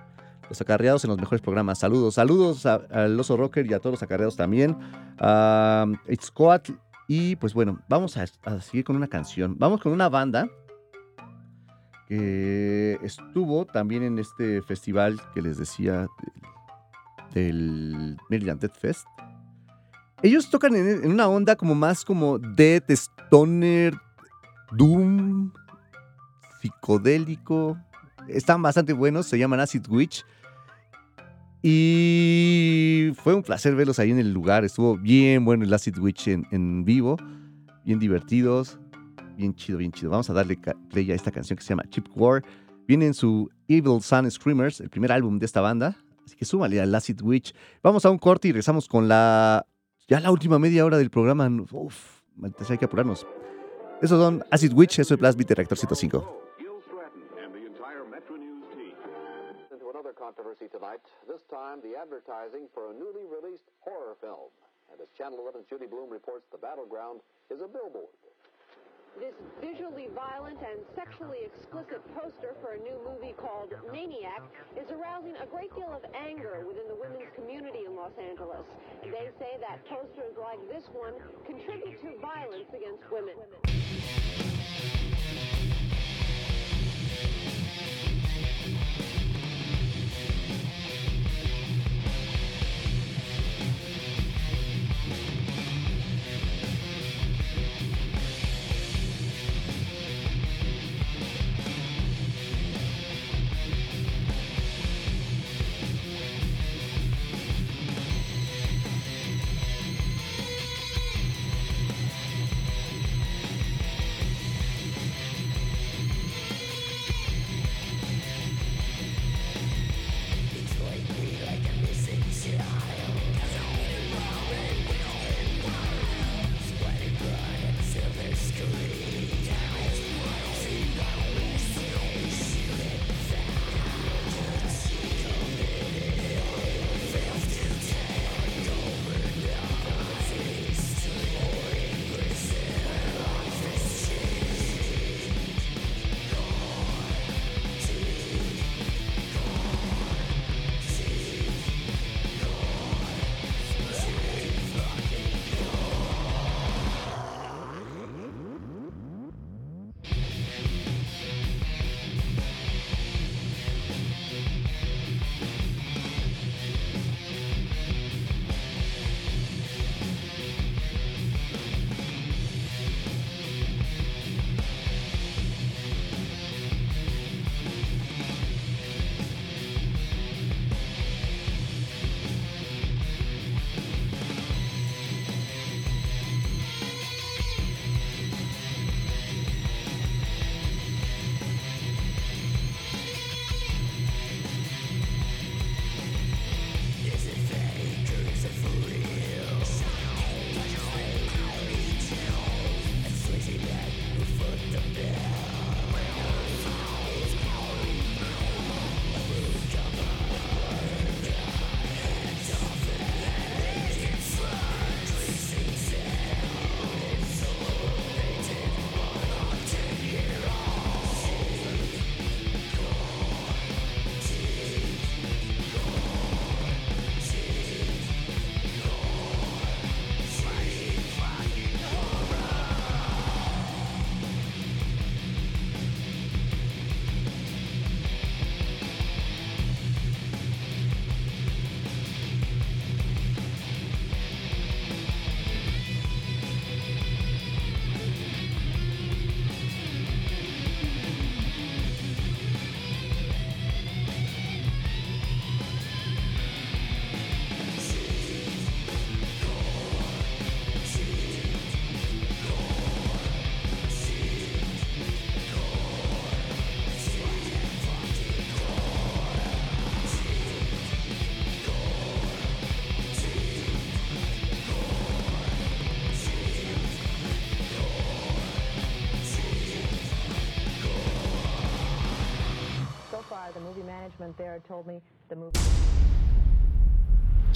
Los acarreados en los mejores programas. Saludos, saludos al oso rocker y a todos los acarreados también. A Squad. Y pues bueno, vamos a, seguir con una canción. Vamos con una banda que estuvo también en este festival que les decía del, Maryland Death Fest. Ellos tocan en, una onda como más como Stoner, Doom, psicodélico. Están bastante buenos, se llaman Acid Witch. Y fue un placer verlos ahí en el lugar. Estuvo bien bueno el Acid Witch en, vivo. Bien divertidos. Bien chido, bien chido. Vamos a darle play a esta canción que se llama Chip War. Viene en su Evil Sun Screamers, el primer álbum de esta banda. Así que súmale al Acid Witch. Vamos a un corte y regresamos con la. Ya la última media hora del programa. Uf, maldita hay que apurarnos. Esos son Acid Witch, eso es de Reactor 105. Into another controversy tonight, this time the advertising for a newly released horror film. And as Channel 11's Judy Bloom reports, the battleground is a billboard. This visually violent and sexually explicit poster for a new movie called Maniac is arousing a great deal of anger within the women's community in Los Angeles. They say that posters like this one contribute to violence against women.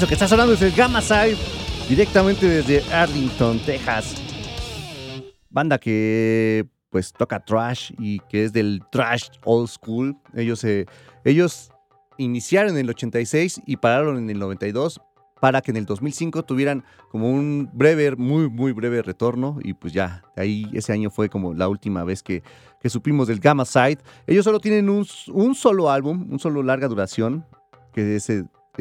Eso que está sonando es el Gamma Side, directamente desde Arlington, Texas. Banda que pues toca trash y que es del trash old school. Ellos, eh, ellos iniciaron en el 86 y pararon en el 92 para que en el 2005 tuvieran como un breve, muy, muy breve retorno y pues ya, ahí ese año fue como la última vez que, que supimos del Gamma Side. Ellos solo tienen un, solo álbum, un solo larga duración, que es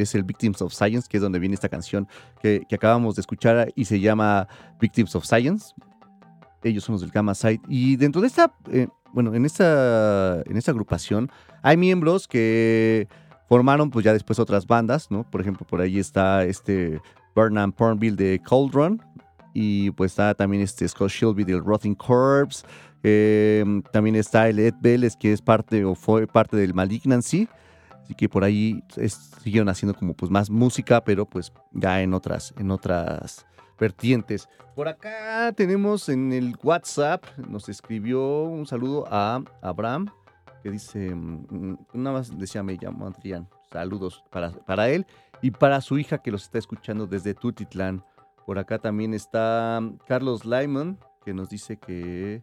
es el Victims of Science, que es donde viene esta canción que, que acabamos de escuchar y se llama Victims of Science. Ellos son los del Gamma Side. Y dentro de esta, eh, bueno, en esta, en esta agrupación hay miembros que formaron pues ya después otras bandas, ¿no? Por ejemplo, por ahí está este Burnham Pornville de Cauldron y pues está también este Scott Shelby del Rotting Corpse. eh, también está el Ed Vélez que es parte o fue parte del Malignancy. Así que por ahí siguieron haciendo como pues más música, pero pues ya en otras, en otras vertientes. Por acá tenemos en el WhatsApp, nos escribió un saludo a Abraham, que dice, mm, nada más decía, me llamo Adrián. Saludos para, para él y para su hija que los está escuchando desde Tutitlán. Por acá también está Carlos Lyman, que nos dice que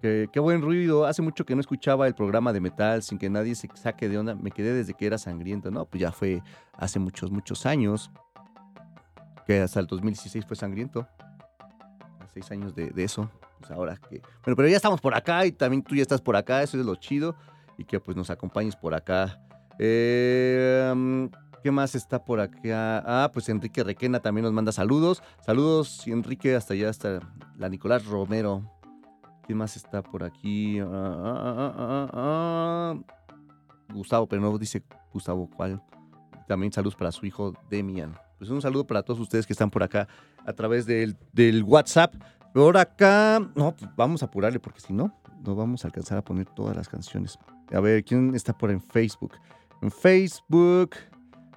Qué buen ruido. Hace mucho que no escuchaba el programa de metal sin que nadie se saque de onda. Me quedé desde que era sangriento. No, pues ya fue hace muchos, muchos años. Que hasta el 2016 fue sangriento. Seis años de, eso. Pues ahora que. Bueno, pero ya estamos por acá y también tú ya estás por acá. Eso es lo chido. Y que pues nos acompañes por acá. Mm, ¿Qué más está por acá? Ah, pues Enrique Requena también nos manda saludos. Saludos, Enrique, hasta allá, hasta la Nicolás Romero. ¿Quién más está por aquí? Ah, ah, ah. Gustavo, pero no dice Gustavo cuál. También saludos para su hijo Demian. Pues un saludo para todos ustedes que están por acá a través del, del WhatsApp. Por acá, no, pues vamos a apurarle porque si no, no vamos a alcanzar a poner todas las canciones. A ver, ¿quién está por en Facebook? En Facebook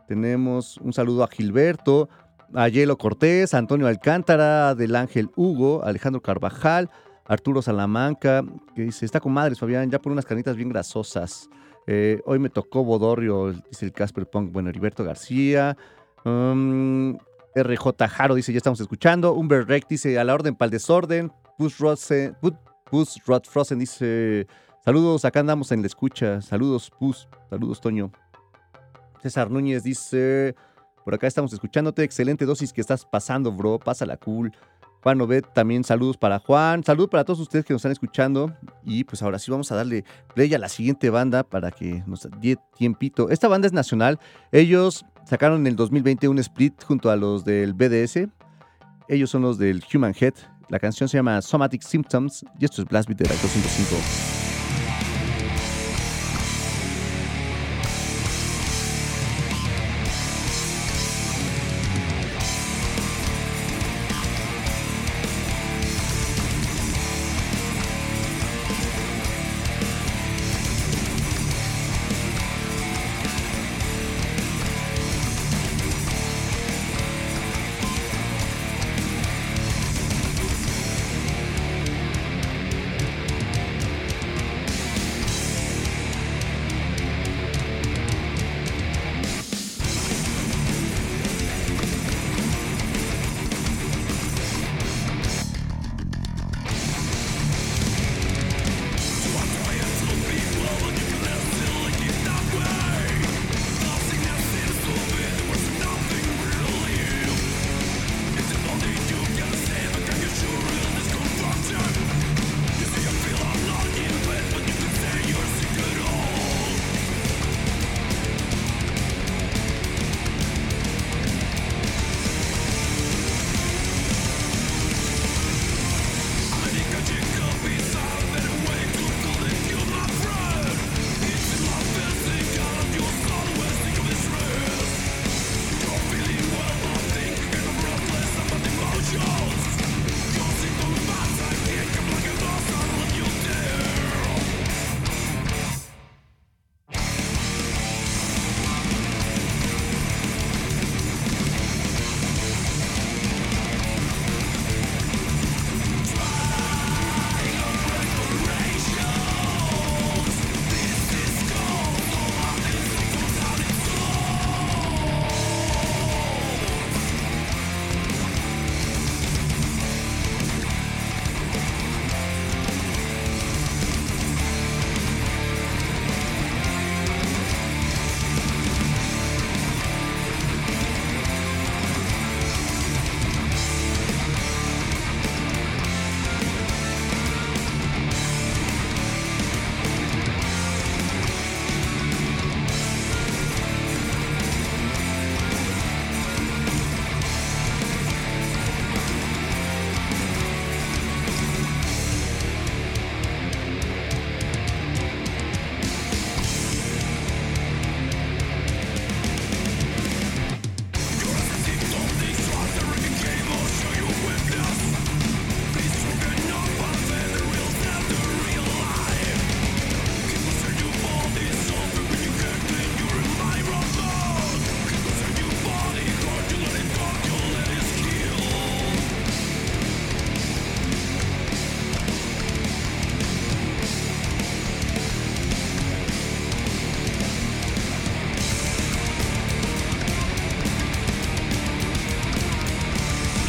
tenemos un saludo a Gilberto, a Yelo Cortés, a Antonio Alcántara, del Ángel Hugo, Alejandro Carvajal, Arturo Salamanca, que dice, está con madres, Fabián, ya por unas carnitas bien grasosas. Eh, hoy me tocó Bodorrio, dice el Casper Punk. Bueno, Heriberto García. um, RJ Jaro dice, ya estamos escuchando. Umber Rec dice, a la orden para el desorden. Puss Rod Frozen dice, saludos, acá andamos en la escucha. Saludos, Puss. Saludos, Toño. César Núñez dice, por acá estamos escuchándote. Excelente dosis que estás pasando, bro. Pásala cool. Juan Obed, también saludos para Juan. Saludos para todos ustedes que nos están escuchando. Y pues ahora sí vamos a darle play a la siguiente banda para que nos dé tiempito. Esta banda es nacional. Ellos sacaron en el 2020 un split junto a los del BDS. Ellos son los del Human Head. La canción se llama Somatic Symptoms y esto es Blast Beat de Reactor 105.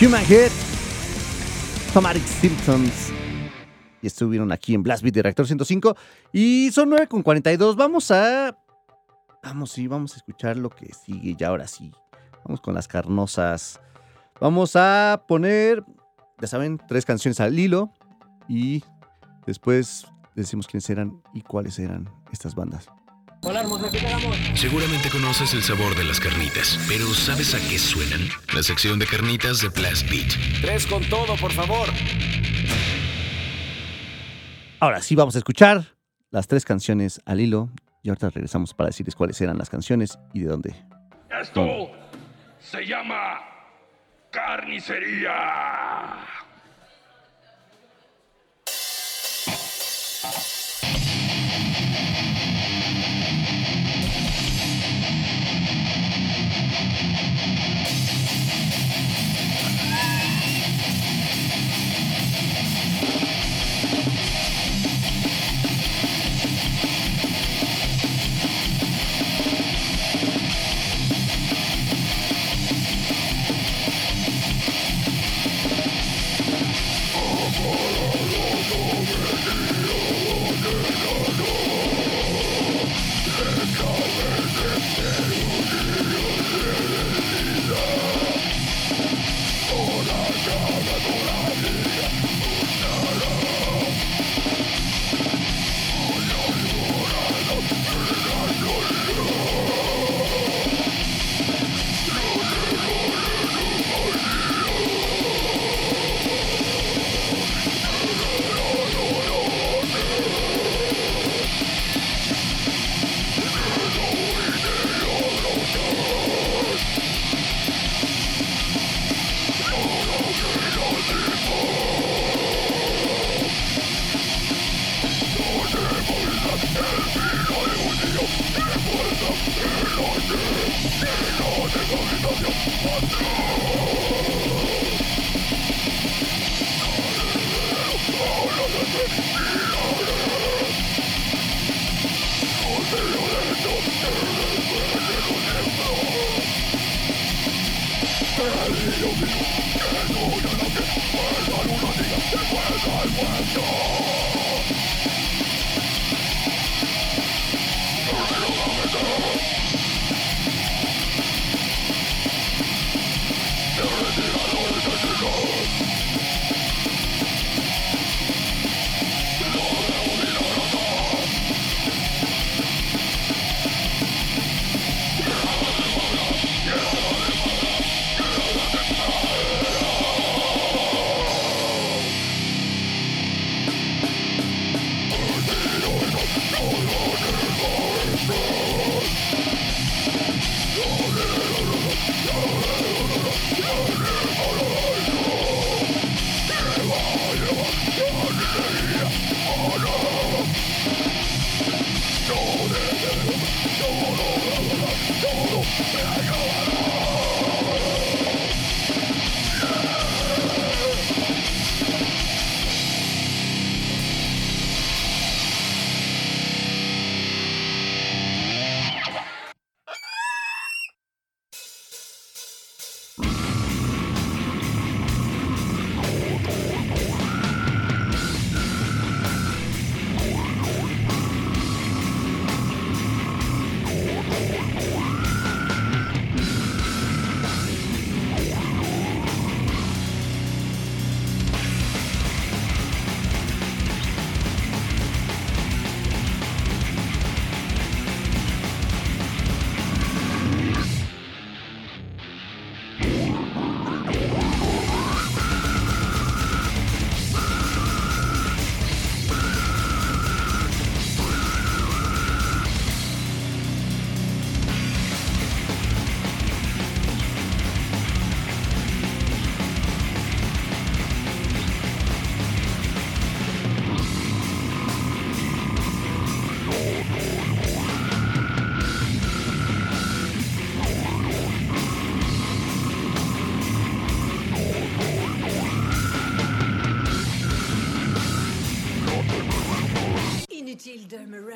Human Head, Somatic Symptoms. Y estuvieron aquí en Blast Beat de Reactor 105. Y son 9 con 42. Vamos a. Vamos, sí, vamos a escuchar lo que sigue ya ahora sí. Vamos con las carnosas. Vamos a poner, ya saben, tres canciones al hilo. Y después decimos quiénes eran y cuáles eran estas bandas. Hola, hermosa, ¿qué? Seguramente conoces el sabor de las carnitas, pero ¿sabes a qué suenan? La sección de carnitas de Blast Beat. Tres con todo, por favor. Ahora sí vamos a escuchar las tres canciones al hilo. Y ahorita regresamos para decirles cuáles eran las canciones y de dónde. Esto se llama carnicería.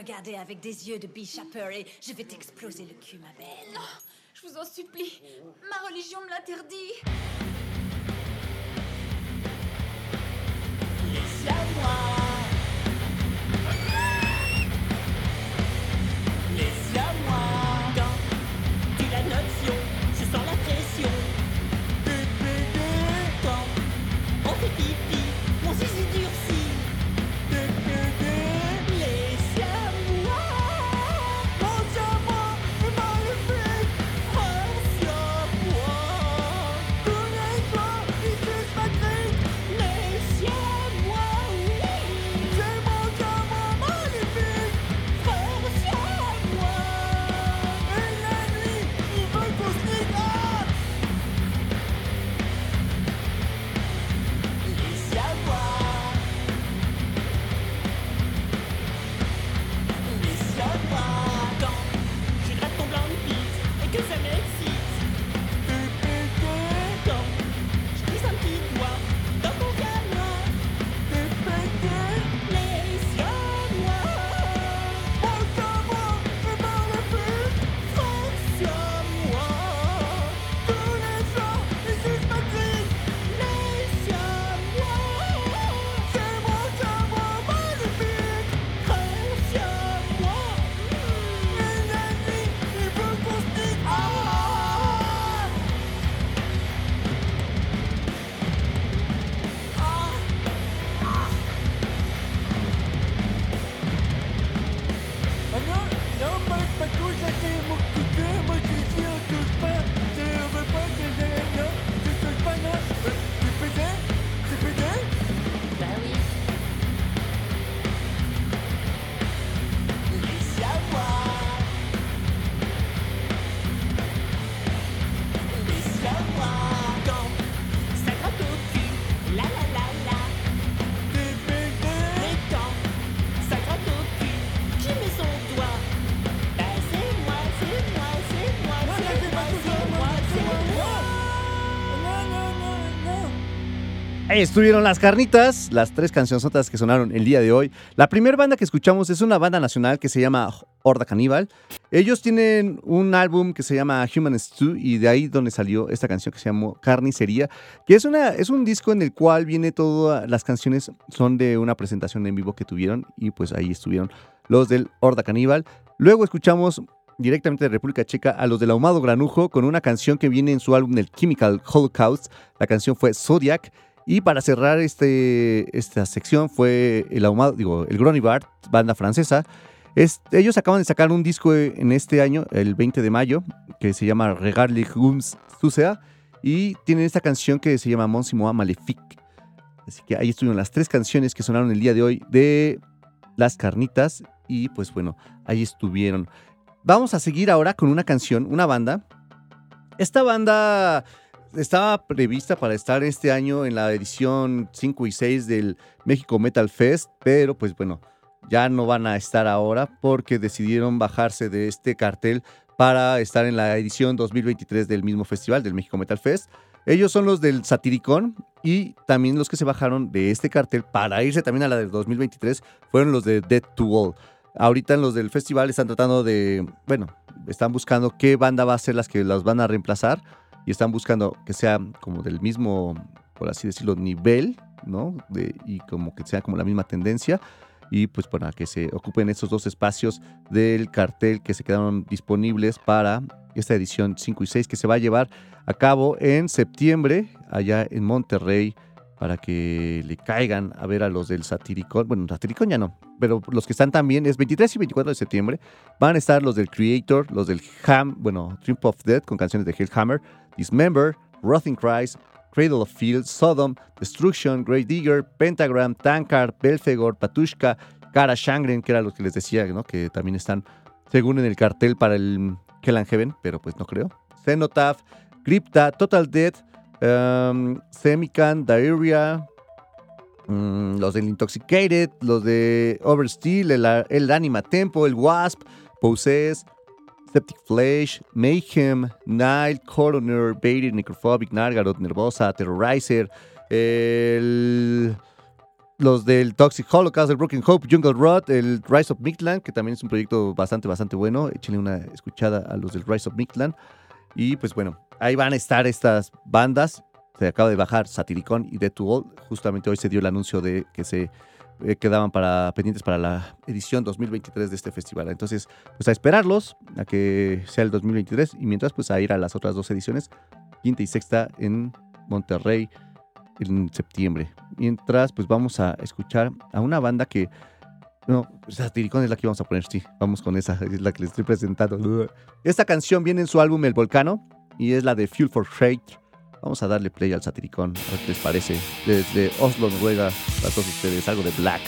Regarder avec des yeux de bishopper et je vais t'exploser le cul, ma belle. Non, je vous en supplie. Ma religion me l'interdit. Estuvieron las carnitas, las tres cancionzotas que sonaron el día de hoy. La primera banda que escuchamos es una banda nacional que se llama Horda Caníbal. Ellos tienen un álbum que se llama Human Stew y de ahí donde salió esta canción que se llamó Carnicería, que es, una, es un disco en el cual viene todas las canciones son de una presentación en vivo que tuvieron y pues ahí estuvieron los del Horda Caníbal. Luego escuchamos directamente de República Checa a los del Ahumado Granujo con una canción que viene en su álbum del Chemical Holocaust. La canción fue Zodiac. Y para cerrar este, esta sección fue el ahumado, digo, el Gronibart, banda francesa. Es- ellos acaban de sacar un disco en este año, el 20 de mayo, que se llama Regard les Gums Susea. Y tienen esta canción que se llama Monsimoa Maléfique. Así que ahí estuvieron las tres canciones que sonaron el día de hoy de Las Carnitas. Y pues bueno, ahí estuvieron. Vamos a seguir ahora con una canción, una banda. Esta banda estaba prevista para estar este año en la edición 5 y 6 del México Metal Fest, pero pues bueno, ya no van a estar ahora porque decidieron bajarse de este cartel para estar en la edición 2023 del mismo festival, del México Metal Fest. Ellos son los del Satiricón y también los que se bajaron de este cartel para irse también a la del 2023 fueron los de Dead to All. Ahorita los del festival están tratando de, bueno, están buscando qué banda va a ser las que las van a reemplazar y están buscando que sea como del mismo, por así decirlo, nivel, ¿no? De- y como que sea como la misma tendencia y pues para que se ocupen estos dos espacios del cartel que se quedaron disponibles para esta edición 5 y 6 que se va a llevar a cabo en septiembre allá en Monterrey para que le caigan a ver a los del Satiricón. Bueno, Satiricón ya no, pero los que están también es 23 y 24 de septiembre. Van a estar los del Creator, los del Ham, bueno, Trip of Death con canciones de Hellhammer, Dismember, Rotting Christ, Cradle of Field, Sodom, Destruction, Great Digger, Pentagram, Tankard, Belfegor, Patushka, Kara Shangren, que era los que les decía. Que también están, según en el cartel para el Hell Heaven, pero pues no creo. Cenotaph, Crypta, Total Death, um, Semican, Diarrhea, mm, los del Intoxicated, los de Oversteel, el, el Anima Tempo, el Wasp, Possess, Septic Flesh, Mayhem, Nile, Coroner, Baited, Necrophobic, Nargaroth, Nervosa, Terrorizer, el los del Toxic Holocaust, el Broken Hope, Jungle Rot, el Rise of Midland, que también es un proyecto bastante, bastante bueno. Échenle una escuchada a los del Rise of Midland. Y pues bueno, ahí van a estar estas bandas. Se acaba de bajar Satiricon y Dead to All. Justamente hoy se dio el anuncio de que se eh, quedaban para, pendientes para la edición 2023 de este festival. Entonces, pues a esperarlos, a que sea el 2023. Y mientras, pues a ir a las otras dos ediciones, quinta y sexta en Monterrey en septiembre. Mientras, pues vamos a escuchar a una banda que. No, Satiricón es la que vamos a poner, sí. Vamos con esa, es la que les estoy presentando. Esta canción viene en su álbum El Volcano y es la de Fuel for Fate. Vamos a darle play al Satiricón, a ver qué les parece. Desde Oslo, Noruega, para todos ustedes, algo de Black.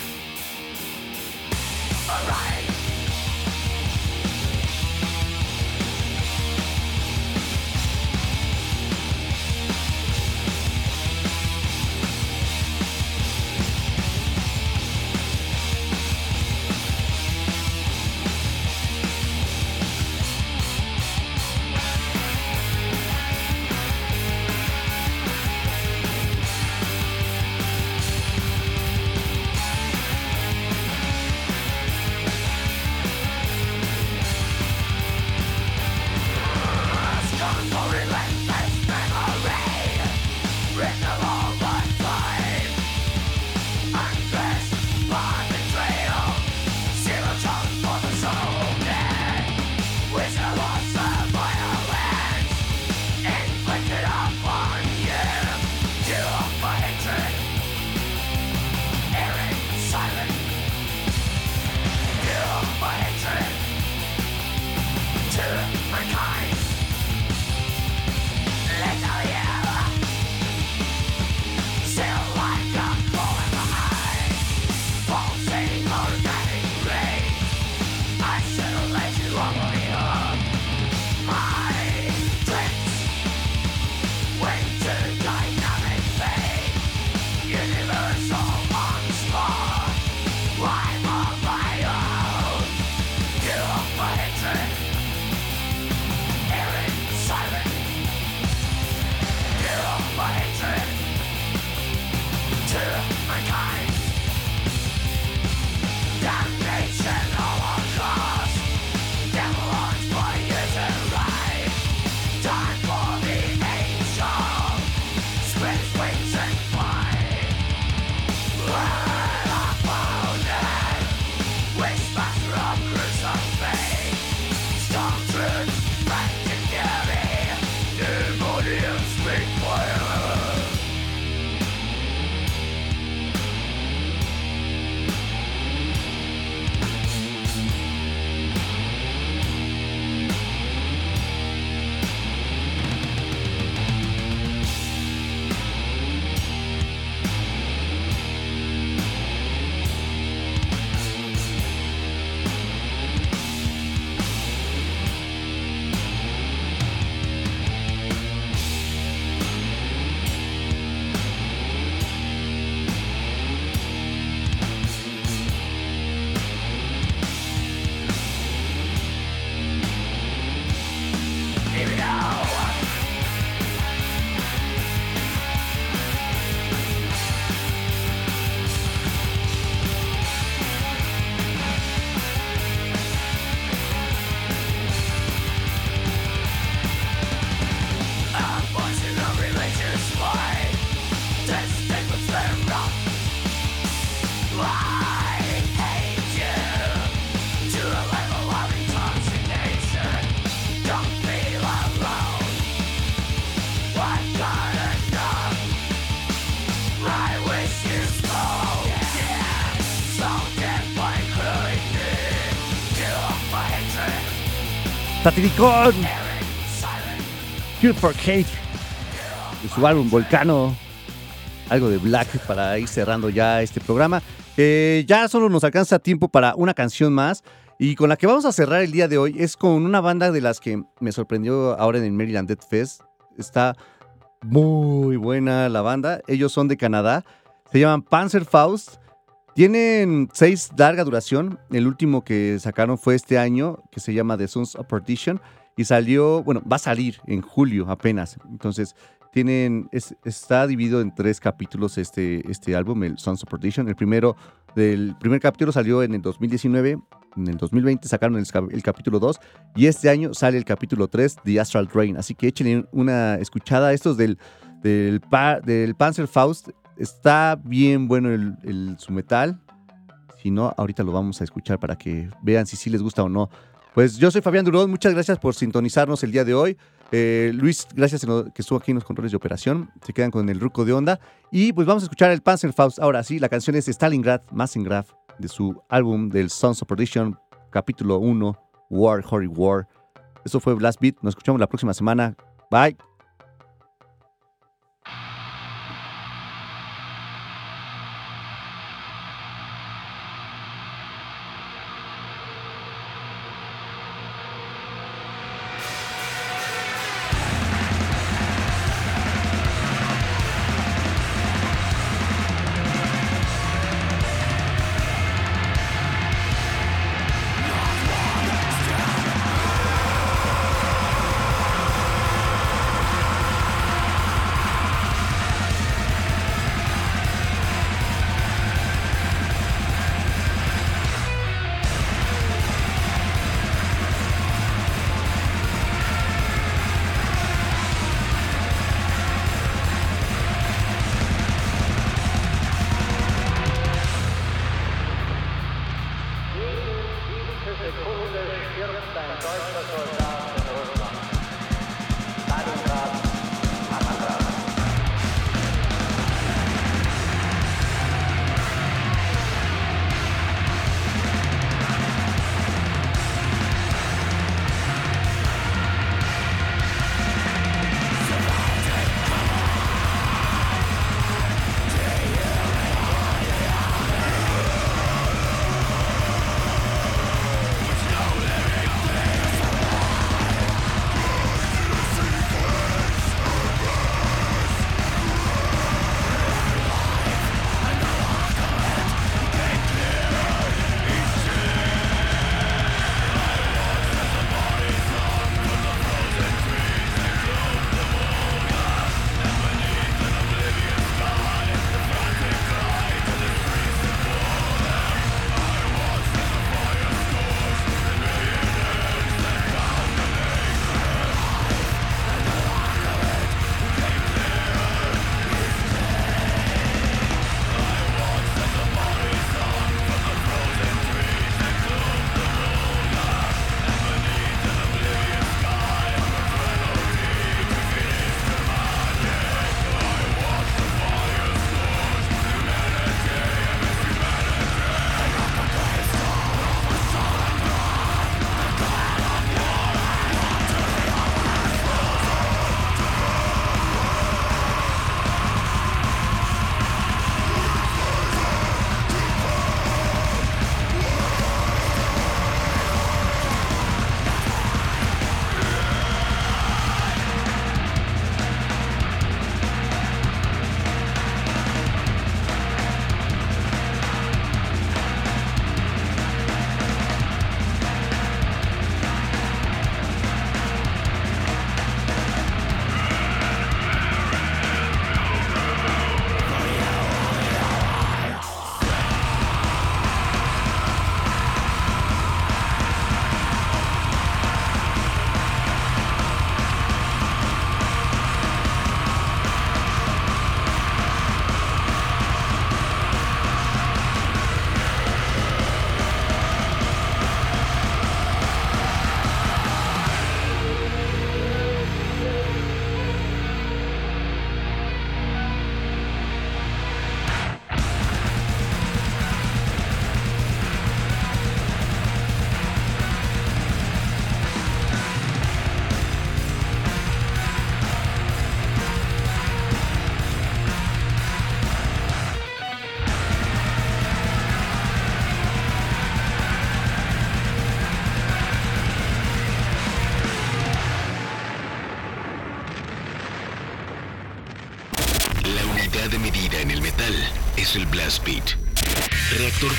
Satiricón. Cure for Hate. Su álbum Volcano. Algo de Black para ir cerrando ya este programa. Eh, ya solo nos alcanza tiempo para una canción más. Y con la que vamos a cerrar el día de hoy es con una banda de las que me sorprendió ahora en el Maryland Dead Fest. Está muy buena la banda. Ellos son de Canadá. Se llaman Panzer Faust. Tienen seis larga duración. El último que sacaron fue este año, que se llama The Sons of Perdition. Y salió, bueno, va a salir en julio apenas. Entonces, tienen, es- está dividido en tres capítulos este, este álbum, el Sons of Perdition. El primero, del primer capítulo salió en el 2019, en el 2020 sacaron el, ca- el capítulo 2 y este año sale el capítulo 3, The Astral Drain. Así que échenle una escuchada a estos del, del, del Panzerfaust. Está bien bueno el, su metal. Si no, ahorita lo vamos a escuchar para que vean si sí les gusta o no. Pues yo soy Fabián Durón, muchas gracias por sintonizarnos el día de hoy. Eh, Luis, gracias que estuvo aquí en los controles de operación. Se quedan con el ruco de onda. Y pues vamos a escuchar el Panzerfaust. Ahora sí, la canción es Stalingrad, Massengraf, de su álbum del Sons of Perdition, capítulo 1, War, Horry War. Eso fue Blast Beat. Nos escuchamos la próxima semana. Bye.